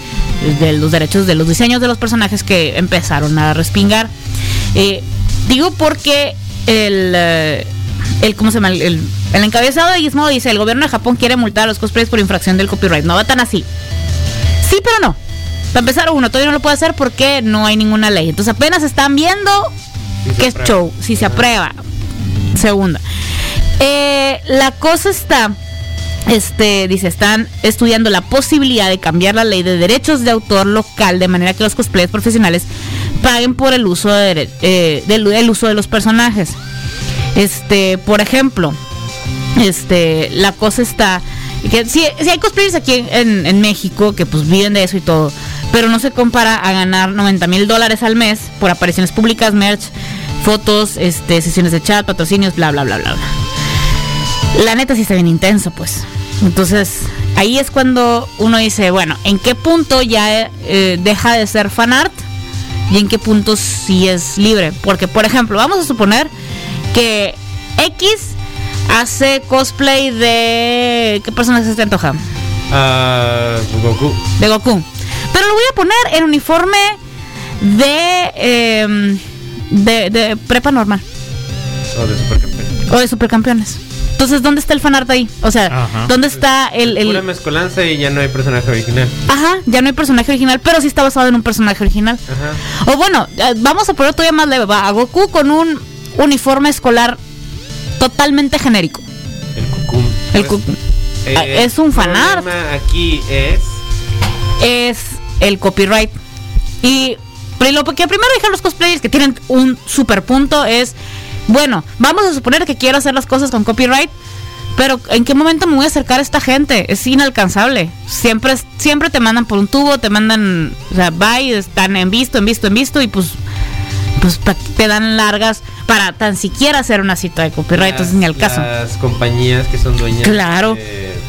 [SPEAKER 1] de los derechos de los diseños de los personajes que empezaron a respingar. Eh, digo porque el eh, el, ¿cómo se llama? El, el- encabezado de Gizmodo dice, el gobierno de Japón quiere multar a los cosplays por infracción del copyright. No va tan así. Sí, pero no. Para empezar, uno todavía no lo puede hacer porque no hay ninguna ley. Entonces apenas están viendo
[SPEAKER 3] Sí
[SPEAKER 1] qué es
[SPEAKER 3] aprueba.
[SPEAKER 1] show, si se aprueba. Segunda. Eh, la cosa está este dice, están estudiando la posibilidad de cambiar la ley de derechos de autor local de manera que los cosplayers profesionales paguen por el uso de, eh, del el uso de los personajes. Este, por ejemplo, este, la cosa está que si, hay cosplayers aquí en, en México que pues viven de eso y todo, pero no se compara a ganar 90 mil dólares al mes por apariciones públicas, merch, fotos, este, sesiones de chat, patrocinios, bla, bla, bla, bla, bla. La neta sí está bien intenso, pues. Entonces, ahí es cuando uno dice, bueno, ¿en qué punto ya eh, deja de ser fanart? Y en qué punto sí es libre. Porque, por ejemplo, vamos a suponer que X hace cosplay de... ¿Qué personaje se te antoja?
[SPEAKER 3] Ah, Goku.
[SPEAKER 1] De Goku. Pero lo voy a poner en uniforme de... em, de, de prepa normal.
[SPEAKER 3] O de supercampeón.
[SPEAKER 1] O de supercampeones. Entonces, ¿dónde está el fanart ahí? O sea,
[SPEAKER 2] Ajá.
[SPEAKER 1] ¿dónde está el... el-
[SPEAKER 3] Pura mezcolanza y ya no hay personaje original.
[SPEAKER 1] Ajá, ya no hay personaje original, pero sí está basado en un personaje original.
[SPEAKER 3] Ajá.
[SPEAKER 1] O bueno, eh, vamos a poner todavía más leve. Va a Goku con un uniforme escolar totalmente genérico.
[SPEAKER 3] El Cucum.
[SPEAKER 1] El Cucum. Ah, es un fanart.
[SPEAKER 3] problema aquí es.
[SPEAKER 1] Es el copyright. Y pero lo que primero dijeron los cosplayers que tienen un super punto es, bueno, vamos a suponer que quiero hacer las cosas con copyright, pero ¿en qué momento me voy a acercar a esta gente? Es inalcanzable. Siempre, es- siempre te mandan por un tubo, te mandan, o sea, bye, están en visto, en visto, en visto, y pues, pues te dan largas para tan siquiera hacer una cita de copyright, entonces ni al caso.
[SPEAKER 3] Las compañías que son dueñas
[SPEAKER 1] Claro.
[SPEAKER 3] de,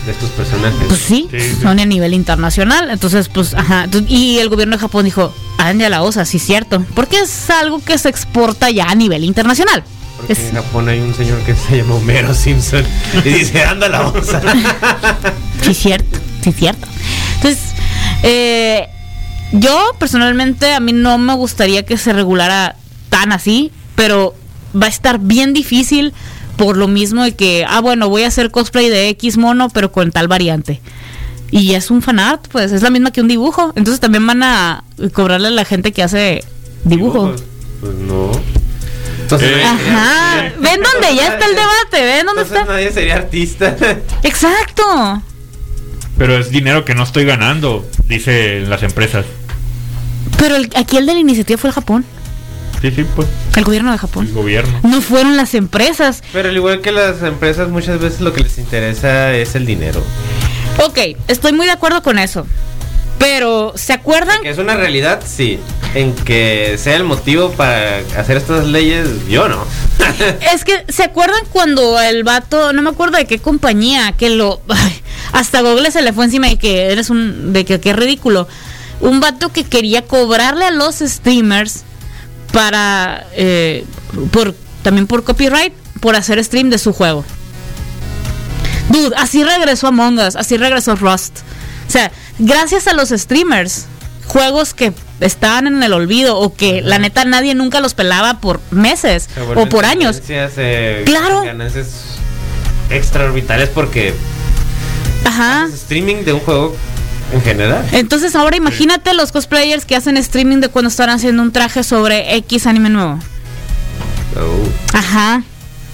[SPEAKER 3] de estos personajes.
[SPEAKER 1] Pues sí,
[SPEAKER 2] Sí, sí.
[SPEAKER 1] son a nivel internacional. Entonces, pues, ajá. Y el gobierno de Japón dijo, anda la osa, sí, cierto. Porque es algo que se exporta ya a nivel internacional.
[SPEAKER 3] Porque
[SPEAKER 1] Es-
[SPEAKER 3] en Japón hay un señor que se llama Homero Simpson y dice, anda la onza.
[SPEAKER 1] Sí, cierto, sí, cierto. Entonces, eh, yo personalmente a mí no me gustaría que se regulara tan así, pero va a estar bien difícil por lo mismo de que, ah, bueno, voy a hacer cosplay de X mono, pero con tal variante. Y es un fanart, pues es la misma que un dibujo. Entonces también van a cobrarle a la gente que hace dibujo.
[SPEAKER 3] Pues no. Entonces,
[SPEAKER 2] Eh,
[SPEAKER 1] Ajá. ¿Ven dónde ya está el debate? ¿Ven dónde
[SPEAKER 3] Entonces
[SPEAKER 1] está?
[SPEAKER 3] nadie sería artista.
[SPEAKER 1] Exacto.
[SPEAKER 2] Pero es dinero que no estoy ganando, dicen las empresas.
[SPEAKER 1] Pero el- aquí el de la iniciativa fue el Japón.
[SPEAKER 2] Sí, sí, pues,
[SPEAKER 1] El gobierno de
[SPEAKER 2] el
[SPEAKER 1] Japón.
[SPEAKER 2] gobierno.
[SPEAKER 1] No fueron las empresas.
[SPEAKER 3] Pero al igual que las empresas, muchas veces lo que les interesa es el dinero.
[SPEAKER 1] Ok, estoy muy de acuerdo con eso. Pero, ¿se acuerdan?
[SPEAKER 3] Que es una realidad, sí. En que sea el motivo para hacer estas leyes, yo no.
[SPEAKER 1] Es que, ¿se acuerdan cuando el vato, no me acuerdo de qué compañía, que lo... hasta Google se le fue encima de que eres un... de que qué ridículo. Un vato que quería cobrarle a los streamers para... eh, por también por copyright, por hacer stream de su juego. Dude, así regresó Among Us, así regresó Rust. O sea, gracias a los streamers, juegos que estaban en el olvido o que la neta nadie nunca los pelaba por meses
[SPEAKER 3] Se
[SPEAKER 1] o por años.
[SPEAKER 3] eh,
[SPEAKER 1] Claro.
[SPEAKER 3] Ganancias extraorbitales porque
[SPEAKER 1] Ajá.
[SPEAKER 3] streaming de un juego en general.
[SPEAKER 1] Entonces ahora imagínate los cosplayers que hacen streaming de cuando están haciendo un traje sobre X anime nuevo.
[SPEAKER 3] Oh.
[SPEAKER 1] Ajá.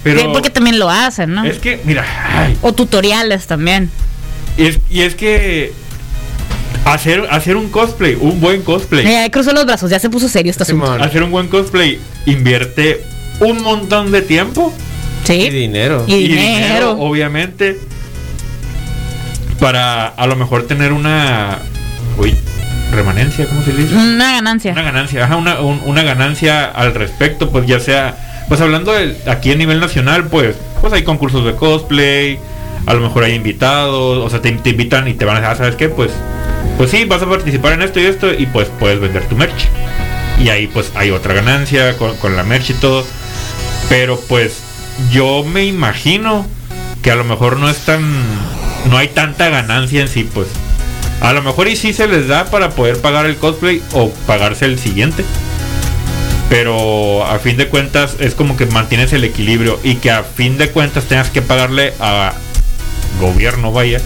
[SPEAKER 2] Pero
[SPEAKER 1] Porque también lo hacen, ¿no?
[SPEAKER 2] es que, mira, ay,
[SPEAKER 1] O tutoriales también.
[SPEAKER 2] y es, y es que hacer, hacer un cosplay, un buen cosplay,
[SPEAKER 1] Eh, cruzó los brazos, ya se puso serio este asunto.
[SPEAKER 3] Simón.
[SPEAKER 2] hacer un buen cosplay invierte un montón de tiempo
[SPEAKER 3] Y
[SPEAKER 1] Sí.
[SPEAKER 3] dinero.
[SPEAKER 1] Y dinero.
[SPEAKER 2] obviamente, para a lo mejor tener una, uy, remanencia, ¿cómo se le dice?
[SPEAKER 1] Una ganancia.
[SPEAKER 2] Una ganancia, ajá, una, un- una ganancia al respecto, pues ya sea, pues hablando de aquí a nivel nacional, pues, pues hay concursos de cosplay, a lo mejor hay invitados, o sea, te, te invitan y te van a decir, ah, ¿sabes qué? Pues, pues sí, vas a participar en esto y esto y pues puedes vender tu merch. Y ahí pues hay otra ganancia con, con la merch y todo. Pero pues yo me imagino que a lo mejor no es tan, no hay tanta ganancia en sí, pues. A lo mejor y sí se les da para poder pagar el cosplay o pagarse el siguiente. Pero a fin de cuentas es como que mantienes el equilibrio y que a fin de cuentas tengas que pagarle a gobierno, vaya.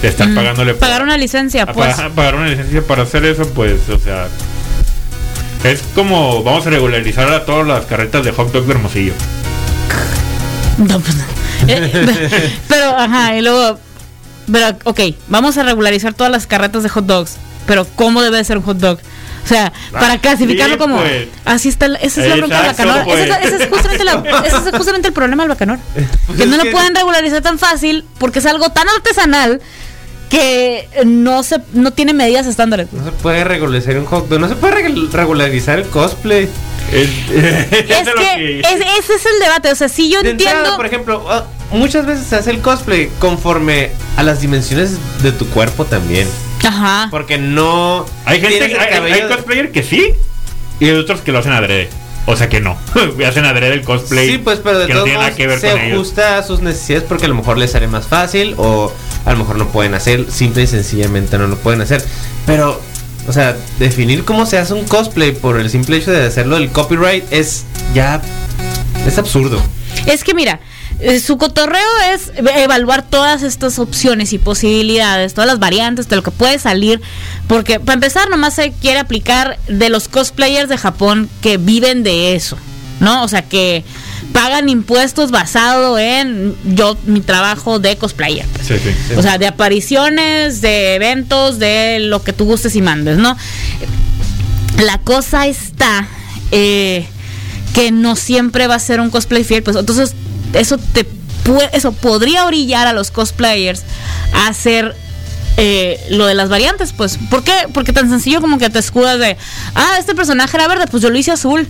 [SPEAKER 2] Te están
[SPEAKER 1] Mm,
[SPEAKER 2] pagándole
[SPEAKER 1] Pagar una licencia,
[SPEAKER 2] a
[SPEAKER 1] pues.
[SPEAKER 2] pagar, pagar una licencia para hacer eso, pues, o sea. Es como vamos a regularizar a todas las carretas de hot dog de Hermosillo.
[SPEAKER 1] No, pues no. Eh, Pero, ajá, y luego pero ok, vamos a regularizar todas las carretas de hot dogs, pero ¿cómo debe ser un hot dog? O sea, para
[SPEAKER 2] Ah,
[SPEAKER 1] clasificarlo
[SPEAKER 2] sí,
[SPEAKER 1] como
[SPEAKER 2] pues.
[SPEAKER 1] así está, esa es la bronca del bacanor.
[SPEAKER 2] pues.
[SPEAKER 1] Ese, es- ese es justamente la- ese es justamente el problema del bacanor.
[SPEAKER 3] Pues
[SPEAKER 1] que no lo
[SPEAKER 3] que-
[SPEAKER 1] pueden regularizar tan fácil porque es algo tan artesanal que no se no tiene medidas estándares.
[SPEAKER 3] No se puede regularizar un hot dog, no se puede regu- regularizar el cosplay.
[SPEAKER 2] Es,
[SPEAKER 1] que es- ese es el debate, o sea, si yo
[SPEAKER 3] De
[SPEAKER 1] entiendo
[SPEAKER 3] entrada, por ejemplo, ah, muchas veces se hace el cosplay conforme a las dimensiones de tu cuerpo también.
[SPEAKER 1] Ajá.
[SPEAKER 3] Porque no.
[SPEAKER 2] Hay gente, hay, cosplayer que sí y hay otros que lo hacen adrede. O sea que no. hacen adrede el cosplay.
[SPEAKER 3] Sí, pues, pero de
[SPEAKER 2] que no
[SPEAKER 3] todos
[SPEAKER 2] tiene nada
[SPEAKER 3] modos
[SPEAKER 2] que ver
[SPEAKER 3] se
[SPEAKER 2] con ellos.
[SPEAKER 3] ajusta a sus necesidades porque a lo mejor les sale más fácil o a lo mejor no pueden hacer, simple y sencillamente no lo pueden hacer. Pero, o sea, definir cómo se hace un cosplay por el simple hecho de hacerlo el copyright es ya es absurdo.
[SPEAKER 1] Es que mira, eh, su cotorreo es evaluar todas estas opciones y posibilidades, todas las variantes de lo que puede salir, porque para empezar nomás se quiere aplicar de los cosplayers de Japón que viven de eso, ¿no? O sea, que pagan impuestos basado en yo mi trabajo de cosplayer. pues.
[SPEAKER 2] Sí, sí.
[SPEAKER 1] O sea, de apariciones, de eventos, de lo que tú gustes y mandes, ¿no? La cosa está eh, que no siempre va a ser un cosplay fiel, pues entonces eso te eso podría orillar a los cosplayers a hacer eh, lo de las variantes, pues. ¿Por qué? Porque tan sencillo como que te escudas de, ah, este personaje era verde, pues yo lo hice azul.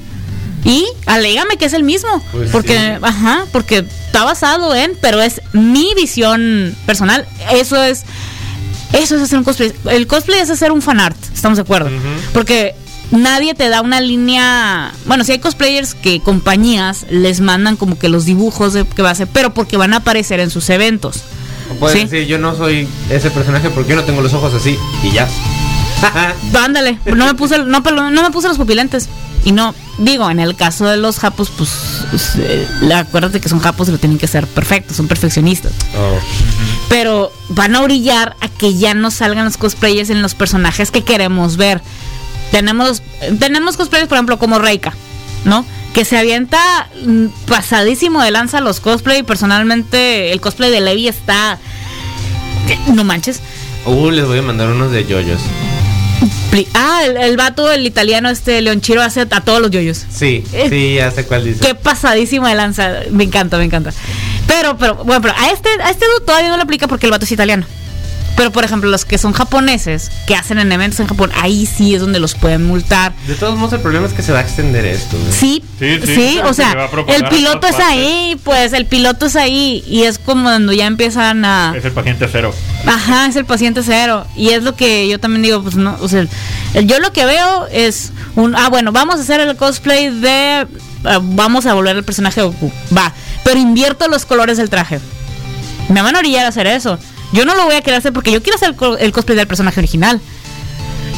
[SPEAKER 1] Y alégame que es el mismo.
[SPEAKER 3] Pues
[SPEAKER 1] porque,
[SPEAKER 3] sí.
[SPEAKER 1] ajá, porque está basado en, pero es mi visión personal. Eso es, eso es hacer un cosplay. El cosplay es hacer un fanart, estamos de acuerdo. Porque nadie te da una línea. Bueno, si hay cosplayers que compañías les mandan como que los dibujos de, que va a hacer, pero porque van a aparecer en sus eventos.
[SPEAKER 3] O puedes
[SPEAKER 1] Sí.
[SPEAKER 3] decir, yo no soy ese personaje porque yo no tengo los ojos así y ya.
[SPEAKER 1] Ándale, no me puse, no, no me puse los pupilentes. Y no, digo, en el caso de los japos, pues, eh, acuérdate que son japos y lo tienen que ser perfectos, son perfeccionistas.
[SPEAKER 3] Oh.
[SPEAKER 1] Pero van a orillar a que ya no salgan los cosplayers en los personajes que queremos ver. Tenemos, tenemos cosplayers, por ejemplo, como Reika, ¿no? Que se avienta mm, pasadísimo de lanza los cosplay. Personalmente, el cosplay de Levi está. No manches.
[SPEAKER 3] Uh, les voy a mandar unos de yoyos.
[SPEAKER 1] Ah, el, el vato, el italiano, este Leonchiro, hace a todos los yoyos.
[SPEAKER 3] Sí,
[SPEAKER 1] Eh,
[SPEAKER 3] sí, ya sé cuál dice.
[SPEAKER 1] Qué pasadísimo de lanza. Me encanta, me encanta. Pero, pero, bueno, pero a este, a este todavía no le aplica porque el vato es italiano. Pero, por ejemplo, los que son japoneses, que hacen en eventos en Japón, ahí sí es donde los pueden multar.
[SPEAKER 3] De todos modos, el problema es que se va a extender esto.
[SPEAKER 1] Sí, sí,
[SPEAKER 2] Sí, sí,
[SPEAKER 1] o
[SPEAKER 2] se
[SPEAKER 1] sea, el piloto es ahí, pues el piloto es ahí y es como cuando ya empiezan a...
[SPEAKER 2] Es el paciente cero.
[SPEAKER 1] Ajá, es el paciente cero. Y es lo que yo también digo, pues no, o sea, yo lo que veo es un, ah, bueno, vamos a hacer el cosplay de, ah, vamos a volver el personaje de Goku, va, pero invierto los colores del traje. Me van a orillar a hacer eso. Yo no lo voy a querer hacer porque yo quiero hacer el, co- el cosplay del personaje original.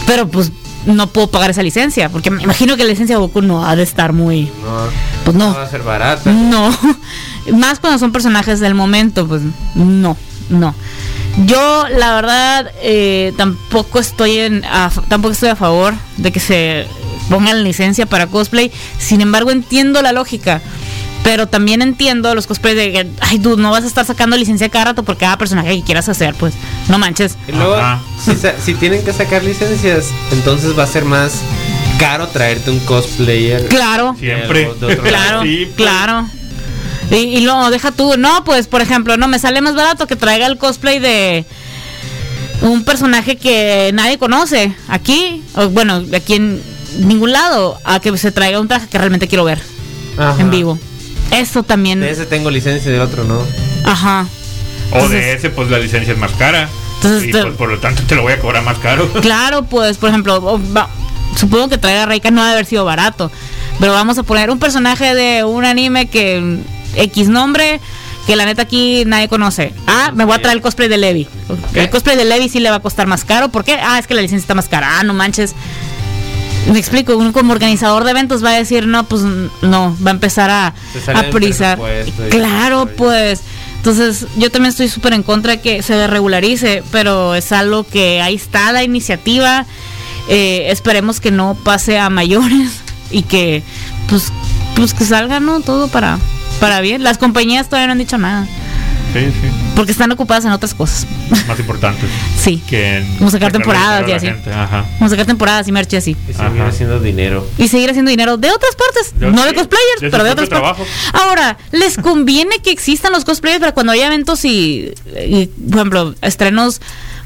[SPEAKER 1] Pero pues no puedo pagar esa licencia, porque me imagino que la licencia de Goku no ha de estar muy...
[SPEAKER 3] No,
[SPEAKER 1] Pues no.
[SPEAKER 3] va a ser barata.
[SPEAKER 1] No, más cuando son personajes del momento, pues no, no. Yo, la verdad, eh, tampoco estoy en, a, tampoco estoy a favor de que se pongan licencia para cosplay. Sin embargo, entiendo la lógica. Pero también entiendo los cosplays de que, ay, dude, no vas a estar sacando licencia cada rato por cada personaje que quieras hacer, pues, no manches.
[SPEAKER 3] Y luego, si, sa- si tienen que sacar licencias, entonces va a ser más caro traerte un cosplayer.
[SPEAKER 1] Claro.
[SPEAKER 2] Siempre.
[SPEAKER 3] De.
[SPEAKER 1] Claro,
[SPEAKER 2] Sí, pues.
[SPEAKER 1] claro. Y, y luego deja tú, no, pues por ejemplo, no, me sale más barato que traiga el cosplay de un personaje que nadie conoce aquí, o bueno, aquí en ningún lado, a que se traiga un traje que realmente quiero ver
[SPEAKER 3] Ajá.
[SPEAKER 1] en vivo. Eso también,
[SPEAKER 3] De ese tengo licencia, del otro no.
[SPEAKER 1] ajá.
[SPEAKER 2] O
[SPEAKER 1] Entonces-
[SPEAKER 2] de ese, pues la licencia es más cara.
[SPEAKER 1] Entonces,
[SPEAKER 2] y
[SPEAKER 1] te-
[SPEAKER 2] pues por lo tanto te lo voy a cobrar más caro.
[SPEAKER 1] Claro, pues, por ejemplo, supongo que traiga a Reika no ha de haber sido barato. Pero vamos a poner un personaje de un anime que mm, X nombre, que la neta aquí nadie conoce. Ah, me voy a traer el cosplay de Levi.
[SPEAKER 3] ¿Qué?
[SPEAKER 1] El cosplay de Levi sí le va a costar más caro. ¿Por qué? Ah, es que la licencia está más cara. Ah, no manches. Me explico, uno como organizador de eventos va a decir, no, pues no, va a empezar a, a
[SPEAKER 3] y
[SPEAKER 1] Claro, pues. Entonces, yo también estoy súper en contra de que se regularice, pero es algo que ahí está la iniciativa. Eh, esperemos que no pase a mayores y que, pues, pues que salga, ¿no? Todo para, para bien. Las compañías todavía no han dicho nada.
[SPEAKER 2] Sí, sí.
[SPEAKER 1] Porque están ocupadas en otras cosas.
[SPEAKER 2] Más importantes.
[SPEAKER 1] sí.
[SPEAKER 2] Que en
[SPEAKER 1] Como sacar temporadas y así.
[SPEAKER 2] Ajá.
[SPEAKER 1] Vamos a sacar temporadas y merch y así.
[SPEAKER 3] Y seguir
[SPEAKER 2] Ajá.
[SPEAKER 3] haciendo dinero.
[SPEAKER 1] Y seguir haciendo dinero de otras partes. No de
[SPEAKER 2] sí,
[SPEAKER 1] cosplayers, pero de
[SPEAKER 2] propio
[SPEAKER 1] otras partes.
[SPEAKER 2] trabajo.
[SPEAKER 1] Ahora, ¿les conviene que existan los cosplayers para cuando haya eventos y, y, por ejemplo, estrenos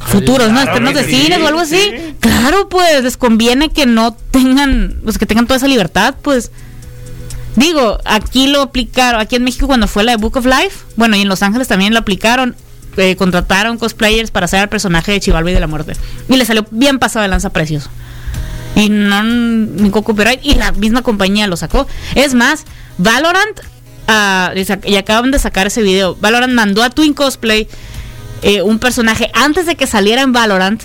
[SPEAKER 1] futuros, ¿no? Estrenos de
[SPEAKER 2] sí,
[SPEAKER 1] cines o algo así.
[SPEAKER 2] sí.
[SPEAKER 1] Claro, pues les conviene que no tengan, pues que tengan toda esa libertad, pues. Digo, aquí lo aplicaron, aquí en México cuando fue la de Book of Life, bueno, y en Los Ángeles también lo aplicaron, eh, contrataron cosplayers para hacer al personaje de Chivalba y de la Muerte. Y le salió bien pasado de lanza precioso. Y no ningún copyright, y la misma compañía lo sacó. Es más, Valorant, ah, y acaban de sacar ese video, Valorant mandó a Twin Cosplay eh, un personaje antes de que saliera en Valorant.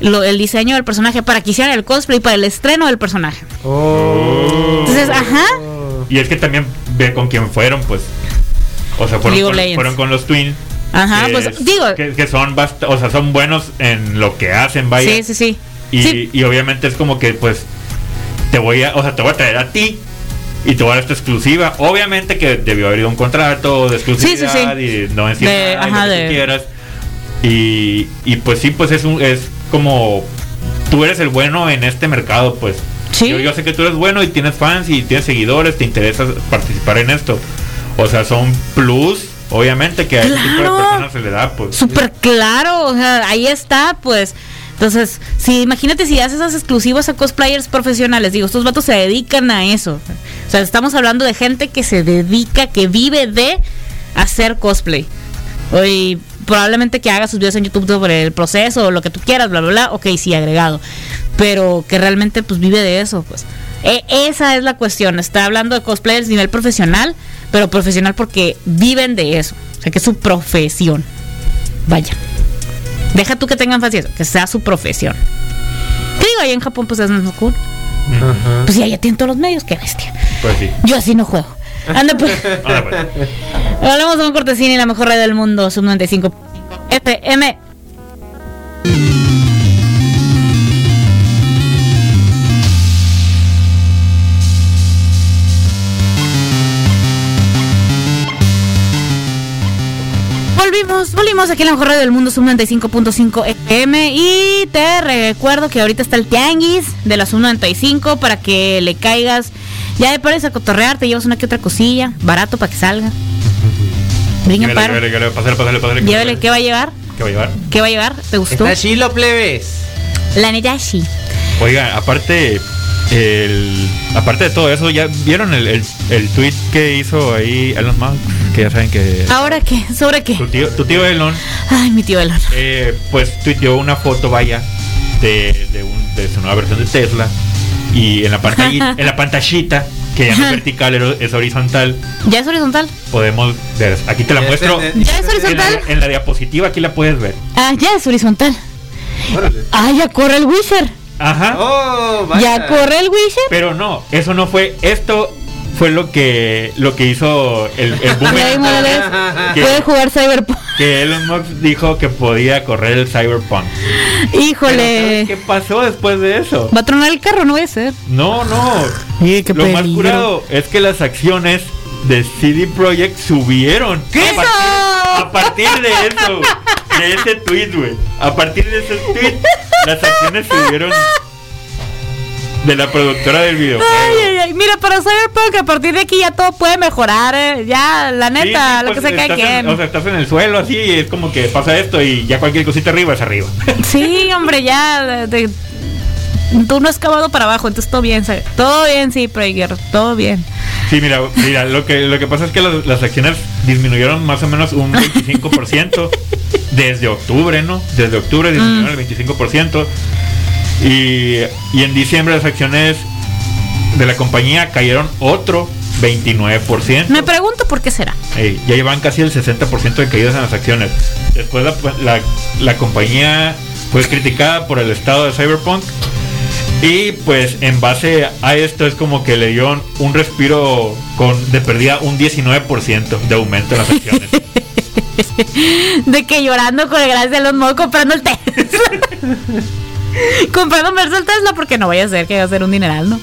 [SPEAKER 1] lo- el diseño del personaje para que hicieran el cosplay para el estreno del personaje.
[SPEAKER 3] Oh.
[SPEAKER 1] Entonces, ajá.
[SPEAKER 2] Y es que también ve con quién fueron, pues. O sea, fueron, con, fueron con los Twins.
[SPEAKER 1] Ajá,
[SPEAKER 2] que
[SPEAKER 1] pues
[SPEAKER 2] es-
[SPEAKER 1] digo.
[SPEAKER 2] Que, que son bast- o sea, son buenos en lo que hacen, vaya.
[SPEAKER 1] Sí, sí, sí.
[SPEAKER 2] Y,
[SPEAKER 1] Sí.
[SPEAKER 2] y obviamente es como que, pues, te voy a, o sea, te voy a traer a ti y te voy a dar esta exclusiva. Obviamente que debió haber ido un contrato de exclusividad
[SPEAKER 1] Sí, sí, sí.
[SPEAKER 2] y no decir
[SPEAKER 1] De-
[SPEAKER 2] nada, y
[SPEAKER 1] ajá,
[SPEAKER 2] lo que quieras. Y, y pues sí, pues es un, es como tú eres el bueno en este mercado, pues.
[SPEAKER 1] Sí.
[SPEAKER 2] Yo, yo sé que tú eres bueno y tienes fans y tienes seguidores, te interesa participar en esto. O sea, son plus, obviamente que a ese tipo de personas se le da, pues.
[SPEAKER 1] Súper claro, o sea, ahí está, pues. Entonces, si imagínate si haces esas exclusivas a cosplayers profesionales, digo, estos vatos se dedican a eso. O sea, estamos hablando de gente que se dedica, que vive de hacer cosplay. O y probablemente que haga sus videos en YouTube sobre el proceso o lo que tú quieras, bla, bla, bla. Ok, sí, agregado. Pero que realmente pues vive de eso, pues. E- esa es la cuestión. Está hablando de cosplayers a nivel profesional, pero profesional porque viven de eso. O sea, que es su profesión. Vaya. Deja tú que tengan fácil eso, que sea su profesión. ¿Qué digo? Ahí en Japón pues es más cool. Pues ya, ya tienen todos los medios, qué bestia.
[SPEAKER 2] Pues sí.
[SPEAKER 1] Yo así no juego. Anda pues.
[SPEAKER 2] Ahora, pues.
[SPEAKER 1] Hablamos de un cortesín y la mejor red del mundo, sub 95 FM. Volvimos, volvimos aquí en la mejor radio del mundo, sub 95.5 FM. Y te recuerdo que ahorita está el tianguis de la sub 95 para que le caigas. Ya de pares a cotorrear, te llevas una que otra cosilla, barato para que salga.
[SPEAKER 2] Llévele,
[SPEAKER 1] paro.
[SPEAKER 2] llévele, pásale, pásale, pásale.
[SPEAKER 1] Llévele, ¿qué va a llevar?
[SPEAKER 2] ¿Qué va a llevar?
[SPEAKER 1] ¿Qué va a llevar? ¿Te gustó?
[SPEAKER 3] Está chilo, plebes.
[SPEAKER 1] La neta sí.
[SPEAKER 2] Oiga, aparte, el, aparte de todo eso, ¿ya vieron el, el, el tweet que hizo ahí Elon Musk? Que ya saben que
[SPEAKER 1] ¿Ahora qué? ¿Sobre qué?
[SPEAKER 2] tu tío, tu tío Elon,
[SPEAKER 1] Ay, mi tío Elon.
[SPEAKER 2] eh, pues tuiteó una foto, vaya, de, de, un- de su nueva versión de Tesla. Y en la pantalla, en la pantallita, que ya no es vertical, es- horizontal,
[SPEAKER 1] ¿Ya es horizontal?
[SPEAKER 2] podemos ver. Aquí te la
[SPEAKER 3] Ya
[SPEAKER 2] muestro.
[SPEAKER 1] ¿Ya es
[SPEAKER 2] En la,
[SPEAKER 1] horizontal?
[SPEAKER 2] en la diapositiva aquí la puedes ver.
[SPEAKER 1] Ah, ya es horizontal.
[SPEAKER 3] Órale.
[SPEAKER 1] Ah, ya corre el Witcher.
[SPEAKER 2] Ajá.
[SPEAKER 3] Oh, vaya.
[SPEAKER 1] Ya corre el Witcher.
[SPEAKER 2] Pero no, eso no fue. Esto fue lo que lo que hizo el, el boomerang. Que,
[SPEAKER 1] puede jugar Cyberpunk.
[SPEAKER 2] que Elon Musk dijo que podía correr el Cyberpunk. Pero ¿sabes
[SPEAKER 1] Híjole.
[SPEAKER 2] ¿Qué pasó después de eso?
[SPEAKER 1] Va a tronar el carro, no voy a ser.
[SPEAKER 2] No, no.
[SPEAKER 1] Sí, qué
[SPEAKER 2] Lo más
[SPEAKER 1] peligro.
[SPEAKER 2] curado es que las acciones de CD Projekt subieron.
[SPEAKER 1] ¿Qué
[SPEAKER 2] a
[SPEAKER 1] eso?
[SPEAKER 2] partir, a partir de eso, de ese tweet, güey. A partir de ese tweet, las acciones subieron de la productora del videojuego.
[SPEAKER 1] Ay, ay, ay. Mira, para Cyberpunk, a partir de aquí ya todo puede mejorar, ¿eh? Ya, la
[SPEAKER 2] Sí,
[SPEAKER 1] neta,
[SPEAKER 2] sí,
[SPEAKER 1] lo
[SPEAKER 2] pues,
[SPEAKER 1] que se cae quien.
[SPEAKER 2] O sea, estás en el suelo así y es como que pasa esto y ya cualquier cosita arriba es arriba.
[SPEAKER 1] Sí, hombre, ya. de- tú no has cavado para abajo, entonces todo bien, ¿sabes? Todo bien, sí, Prager, todo bien.
[SPEAKER 2] Sí, mira, mira, lo que lo que pasa es que las, las acciones disminuyeron más o menos un 25% desde octubre, ¿no? Desde octubre disminuyeron el 25%. Y, y en diciembre las acciones de la compañía cayeron otro 29%.
[SPEAKER 1] Me pregunto por qué será.
[SPEAKER 2] Ya llevan casi el 60% de caídas en las acciones. Después la, la- la compañía fue criticada por el estado de Cyberpunk. Y pues en base a esto es como que le dio un respiro con de perdida un 19% de aumento en las acciones.
[SPEAKER 1] De que llorando con el gracias de los modos comprando el Tesla. comprando un el Tesla porque no vaya a ser que va a ser un dineral, ¿no?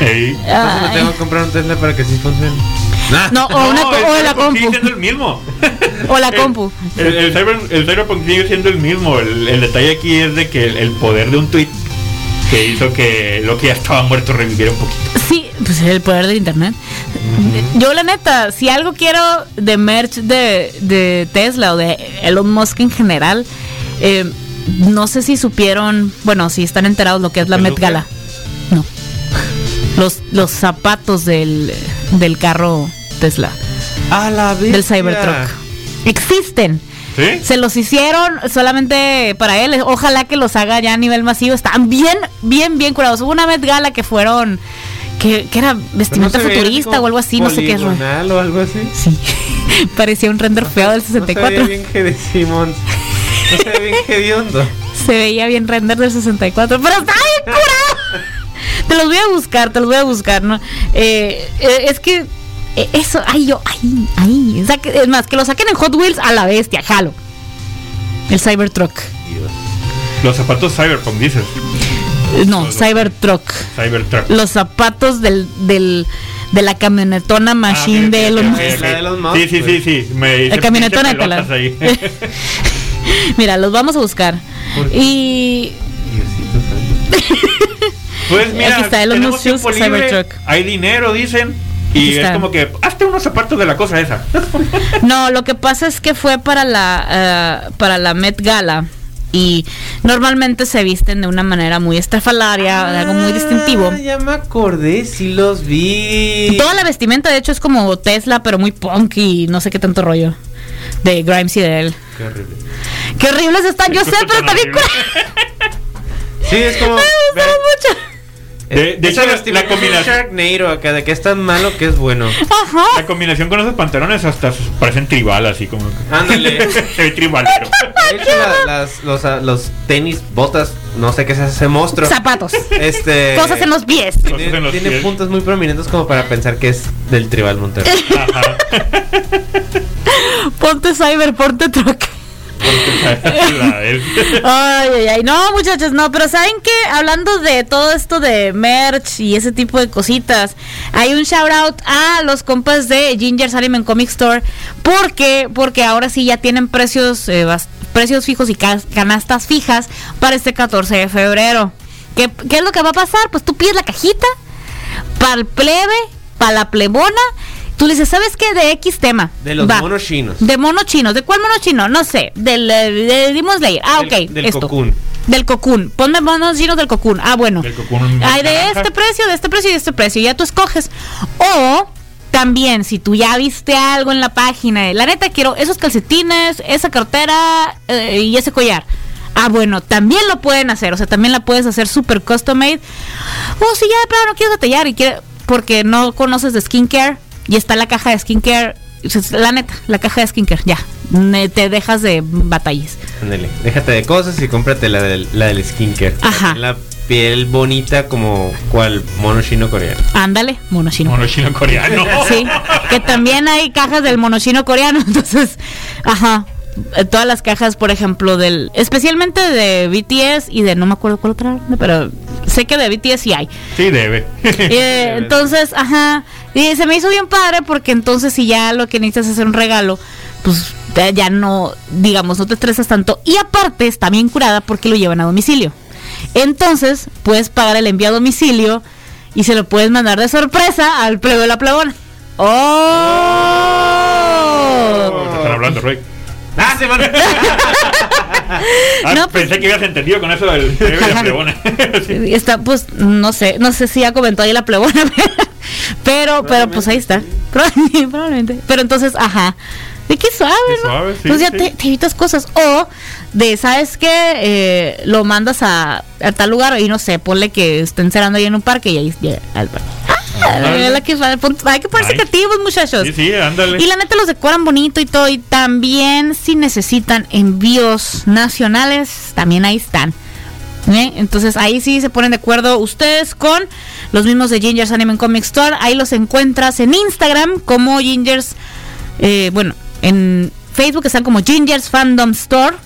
[SPEAKER 2] Ey,
[SPEAKER 1] Ay.
[SPEAKER 3] tengo que comprar un Tesla para que sí funcione.
[SPEAKER 1] No, o, una, o la compu.
[SPEAKER 2] Sigue siendo el mismo.
[SPEAKER 1] O la compu.
[SPEAKER 2] El, el, Cyber- el Cyberpunk sigue siendo el mismo. El, el detalle aquí es de que el, poder de un tweet que hizo que lo que ya estaba muerto reviviera un poquito.
[SPEAKER 1] Sí, pues el poder del internet. Yo la neta, si algo quiero de merch de, de Tesla o de Elon Musk en general, eh, no sé si supieron, bueno, si están enterados lo que es la Met. Gala. No. Los, los zapatos del, del carro Tesla,
[SPEAKER 3] A la vez.
[SPEAKER 1] del Cybertruck. Existen.
[SPEAKER 2] ¿Sí?
[SPEAKER 1] Se los hicieron solamente para él. Ojalá que los haga ya a nivel masivo. Están bien, bien, bien curados. Hubo una Met Gala que fueron. que, que era vestimenta futurista o algo así, no sé qué es.
[SPEAKER 3] o algo así.
[SPEAKER 1] Sí. Parecía un render feo del
[SPEAKER 3] No se veía
[SPEAKER 1] 64.
[SPEAKER 3] bien que de Simón. No se ve bien hediondo.
[SPEAKER 1] Se veía bien render del 64. Pero está bien curado. Te los voy a buscar, te los voy a buscar, ¿no? Eh, eh, es que. eh, eso, ay, yo, ay, ay. saque- es más, que lo saquen en Hot Wheels a la bestia, jalo. El Cybertruck.
[SPEAKER 2] Los zapatos Cyberpunk, dices.
[SPEAKER 1] No, Cybertruck.
[SPEAKER 2] Cybertruck.
[SPEAKER 1] Los zapatos del, del, de la camionetona machine
[SPEAKER 2] Ah, ok,
[SPEAKER 1] de Elon Musk.
[SPEAKER 2] ok.
[SPEAKER 3] La de Elon Musk,
[SPEAKER 2] Sí, sí, sí, sí. Me
[SPEAKER 1] El camionetona de
[SPEAKER 2] ahí.
[SPEAKER 1] Mira, los vamos a buscar. Y.
[SPEAKER 2] Pues mira,
[SPEAKER 1] Aquí está, Elon
[SPEAKER 2] tenemos tiempo libre, hay dinero, dicen. Y es como que, hazte unos zapatos de la cosa esa.
[SPEAKER 1] no, lo que pasa es que fue para la eh, para la Met Gala y normalmente se visten de una manera muy estrafalaria, de algo muy distintivo.
[SPEAKER 3] Ah, ya me acordé, sí los vi.
[SPEAKER 1] Toda la vestimenta de hecho es como Tesla, pero muy punk y no sé qué tanto rollo de Grimes y de él.
[SPEAKER 3] Qué horrible.
[SPEAKER 1] Qué horribles están, yo sé, pero curado.
[SPEAKER 3] Sí, es como.
[SPEAKER 1] Me gustaron mucho.
[SPEAKER 2] De- hecho, la- combinación-
[SPEAKER 3] Sharknado acá, de que es tan malo que es bueno.
[SPEAKER 1] Ajá.
[SPEAKER 2] La combinación con esos pantalones hasta parecen tribal, así como. que-
[SPEAKER 3] Ándale.
[SPEAKER 2] Ve tribalero.
[SPEAKER 3] De hecho, la- las, los, ah, los tenis, botas, no sé qué es ese monstruo.
[SPEAKER 1] Zapatos.
[SPEAKER 3] Este.
[SPEAKER 1] Cosas en los pies.
[SPEAKER 2] Cosas
[SPEAKER 3] Tiene,
[SPEAKER 2] en los
[SPEAKER 3] tiene
[SPEAKER 2] pies.
[SPEAKER 3] puntos muy prominentes como para pensar que es del Tribal Monterrey.
[SPEAKER 2] Ajá.
[SPEAKER 1] Ponte cyber, ponte truck. Ay, ay, ay. No, muchachos, no, pero ¿saben qué? Hablando de todo esto de merch y ese tipo de cositas, hay un shout out a los compas de Ginger's Anime Comic Store. ¿Por qué? Porque ahora sí ya tienen precios, eh, precios fijos y ca- canastas fijas para este 14 de febrero. ¿Qué, ¿Qué es lo que va a pasar? Pues tú pides la cajita para el plebe, para la plebona. Tú le dices, ¿sabes qué? De X tema.
[SPEAKER 3] De los
[SPEAKER 1] Va.
[SPEAKER 3] monos chinos.
[SPEAKER 1] De mono chino. ¿De cuál mono chino? No sé. Del eh, de Demon Slayer. Ah,
[SPEAKER 3] Del-
[SPEAKER 1] ok.
[SPEAKER 3] del
[SPEAKER 1] esto.
[SPEAKER 3] Cocoon.
[SPEAKER 1] Del Cocoon. Ponme monos chinos del Cocoon. Ah, bueno.
[SPEAKER 2] Del Cocoon
[SPEAKER 1] Hay de
[SPEAKER 2] naranja.
[SPEAKER 1] este precio, de este precio y de este precio. Ya tú escoges. O también, si tú ya viste algo en la página, la neta quiero esos calcetines, esa cartera eh, y ese collar. Ah, bueno, también lo pueden hacer. O sea, también la puedes hacer super custom made. O si ya de plano no quieres detallar y quiere, porque no conoces de skincare y está la caja de skincare. La neta, la caja de skincare, ya. Ne- Te dejas de batallas.
[SPEAKER 3] Ándale, déjate de cosas y cómprate la del, la del skincare.
[SPEAKER 1] Ajá.
[SPEAKER 3] La piel bonita como cual mono chino coreano.
[SPEAKER 1] Ándale, mono chino.
[SPEAKER 2] Mono chino coreano.
[SPEAKER 1] Sí, que también hay cajas del monochino coreano, entonces, ajá, todas las cajas, por ejemplo, del, especialmente de BTS y de, no me acuerdo cuál otra, pero sé que de BTS sí hay.
[SPEAKER 2] Sí, debe.
[SPEAKER 1] Eh, entonces, ajá, y se me hizo bien padre porque entonces si ya lo que necesitas es hacer un regalo, pues ya- no, digamos, no te estresas tanto. Y aparte está bien curada porque lo llevan a domicilio. Entonces, puedes pagar el envío a domicilio y se lo puedes mandar de sorpresa al plebe de la plebona. ¡Oh!
[SPEAKER 2] Te están hablando.
[SPEAKER 3] ¡Ah, se van!
[SPEAKER 2] Ah,
[SPEAKER 1] No, pues-
[SPEAKER 2] pensé que ibas entendido con eso del de la plebona. Sí.
[SPEAKER 1] Está, pues, no sé, no sé si ya comentó ahí la plebona, pero, pero pues ahí está. Probablemente. Pero entonces, ajá. De qué suave, ¿no?
[SPEAKER 2] suave, sí,
[SPEAKER 1] Entonces ya
[SPEAKER 2] sí.
[SPEAKER 1] te, te evitas cosas. O de, ¿sabes qué? Eh, lo mandas a, a tal lugar y no sé, ponle que estén cerrando ahí en un parque y ahí al parque. La que hay que ponerse creativos, muchachos.
[SPEAKER 2] Sí, sí, ándale.
[SPEAKER 1] Y la neta los decoran bonito y todo. Y también si necesitan envíos nacionales, también ahí están. ¿Eh? Entonces ahí sí se ponen de acuerdo ustedes con los mismos de Gingers Anime Comic Store. Ahí los encuentras en Instagram como Gingers. eh, bueno, en Facebook están como Gingers Fandom Store.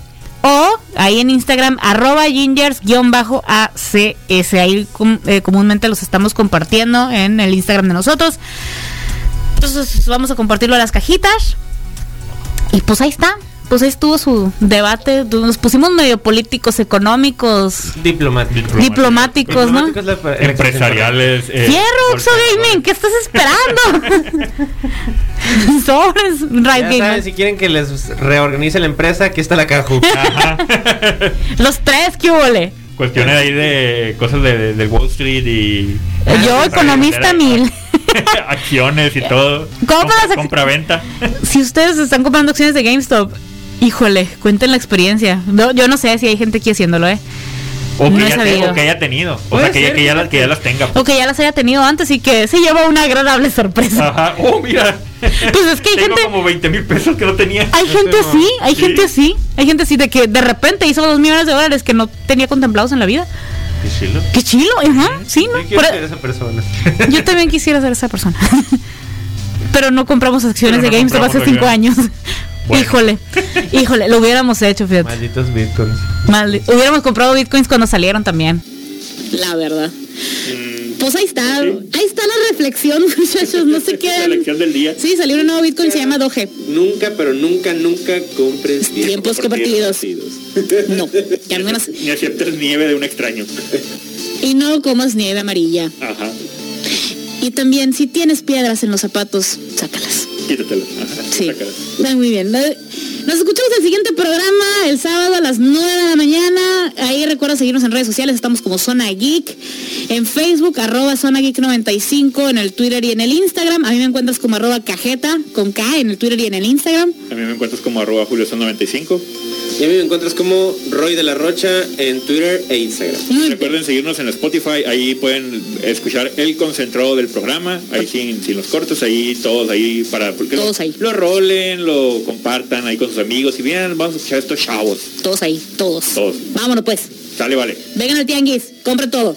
[SPEAKER 1] O ahí en Instagram, arroba gingers-acs. Ahí com- eh, comúnmente los estamos compartiendo en el Instagram de nosotros. Entonces vamos a compartirlo a las cajitas. Y pues ahí está. Pues ahí estuvo su debate. Nos pusimos medio políticos, económicos,
[SPEAKER 3] Diplomático.
[SPEAKER 1] diplomáticos, ¿no?
[SPEAKER 2] Empresariales. eh,
[SPEAKER 1] ¡Fierro, Oxo Gaming! ¿Qué estás esperando? Sobres, Right
[SPEAKER 3] Ya saben, si quieren que les reorganice la empresa, aquí está la Caju.
[SPEAKER 1] Los tres, ¿qué huele?
[SPEAKER 2] Cuestiones ahí de cosas de, Wall Street y.
[SPEAKER 1] Yo, economista mil.
[SPEAKER 2] Acciones y todo.
[SPEAKER 1] ¿Cómo las ac-
[SPEAKER 2] Compra-venta.
[SPEAKER 1] Si ustedes están comprando acciones de GameStop, híjole, cuenten la experiencia. No, yo no sé si hay gente aquí haciéndolo, ¿eh?
[SPEAKER 2] O,
[SPEAKER 1] No
[SPEAKER 2] que ya te-
[SPEAKER 1] sabido.
[SPEAKER 2] o que haya tenido. O sea, que, ya, que, ya, las- que ya las tenga. pues.
[SPEAKER 1] O que ya las haya tenido antes y que se lleva una agradable sorpresa.
[SPEAKER 2] Ajá. Oh, mira.
[SPEAKER 1] Pues es que hay
[SPEAKER 2] Tengo
[SPEAKER 1] gente-
[SPEAKER 2] como 20 mil pesos que no tenía.
[SPEAKER 1] Hay gente
[SPEAKER 3] no.
[SPEAKER 1] así, hay
[SPEAKER 2] Sí.
[SPEAKER 1] gente así, hay gente así de que de repente hizo dos millones de dólares que no tenía contemplados en la vida.
[SPEAKER 2] Qué chilo.
[SPEAKER 1] Qué chilo, ajá, sí, ¿no?
[SPEAKER 3] Yo quiero
[SPEAKER 1] Por-
[SPEAKER 3] ser esa persona.
[SPEAKER 1] yo también quisiera ser esa persona. Pero no compramos acciones
[SPEAKER 2] Pero
[SPEAKER 1] de
[SPEAKER 2] no
[SPEAKER 1] GameStop hace
[SPEAKER 2] compramos
[SPEAKER 1] cinco años.
[SPEAKER 2] Bueno.
[SPEAKER 1] Híjole, híjole, lo hubiéramos hecho, fíjate.
[SPEAKER 3] Malditos bitcoins.
[SPEAKER 1] Mal- hubiéramos comprado bitcoins cuando salieron también. La verdad.
[SPEAKER 2] Mm,
[SPEAKER 1] Pues ahí está, ahí está la reflexión, muchachos. No sé qué.
[SPEAKER 2] del día.
[SPEAKER 1] Sí, salió un nuevo bitcoin, se llama Doge.
[SPEAKER 4] Nunca, pero nunca, nunca compres
[SPEAKER 1] Tiempos compartidos. No, que al menos.
[SPEAKER 2] Ni aceptes nieve de un extraño.
[SPEAKER 1] Y no comas nieve amarilla.
[SPEAKER 2] Ajá.
[SPEAKER 1] Y también, si tienes piedras en los zapatos, sácalas.
[SPEAKER 2] Quítatelo.
[SPEAKER 1] Sí. Está muy bien. Nos escuchamos el siguiente programa el sábado a las 9 de la mañana. Ahí recuerda seguirnos en redes sociales. Estamos como Zona Geek. En Facebook, arroba Zona Geek 95, en el Twitter y en el Instagram. A mí me encuentras como arroba cajeta, con K, en el Twitter y en el Instagram.
[SPEAKER 2] A mí me encuentras como arroba julioson95.
[SPEAKER 4] Y a mí me encuentras como Roy de la Rocha en Twitter e Instagram.
[SPEAKER 2] Recuerden seguirnos en Spotify, ahí pueden escuchar el concentrado del programa, ahí sin, sin los cortos, ahí todos ahí para porque
[SPEAKER 1] todos ahí.
[SPEAKER 2] lo rolen, lo compartan ahí con sus amigos y bien, vamos a escuchar estos chavos.
[SPEAKER 1] Todos ahí, todos.
[SPEAKER 2] Todos.
[SPEAKER 1] Vámonos pues.
[SPEAKER 2] Sale, vale.
[SPEAKER 1] Vengan al tianguis, compren todo.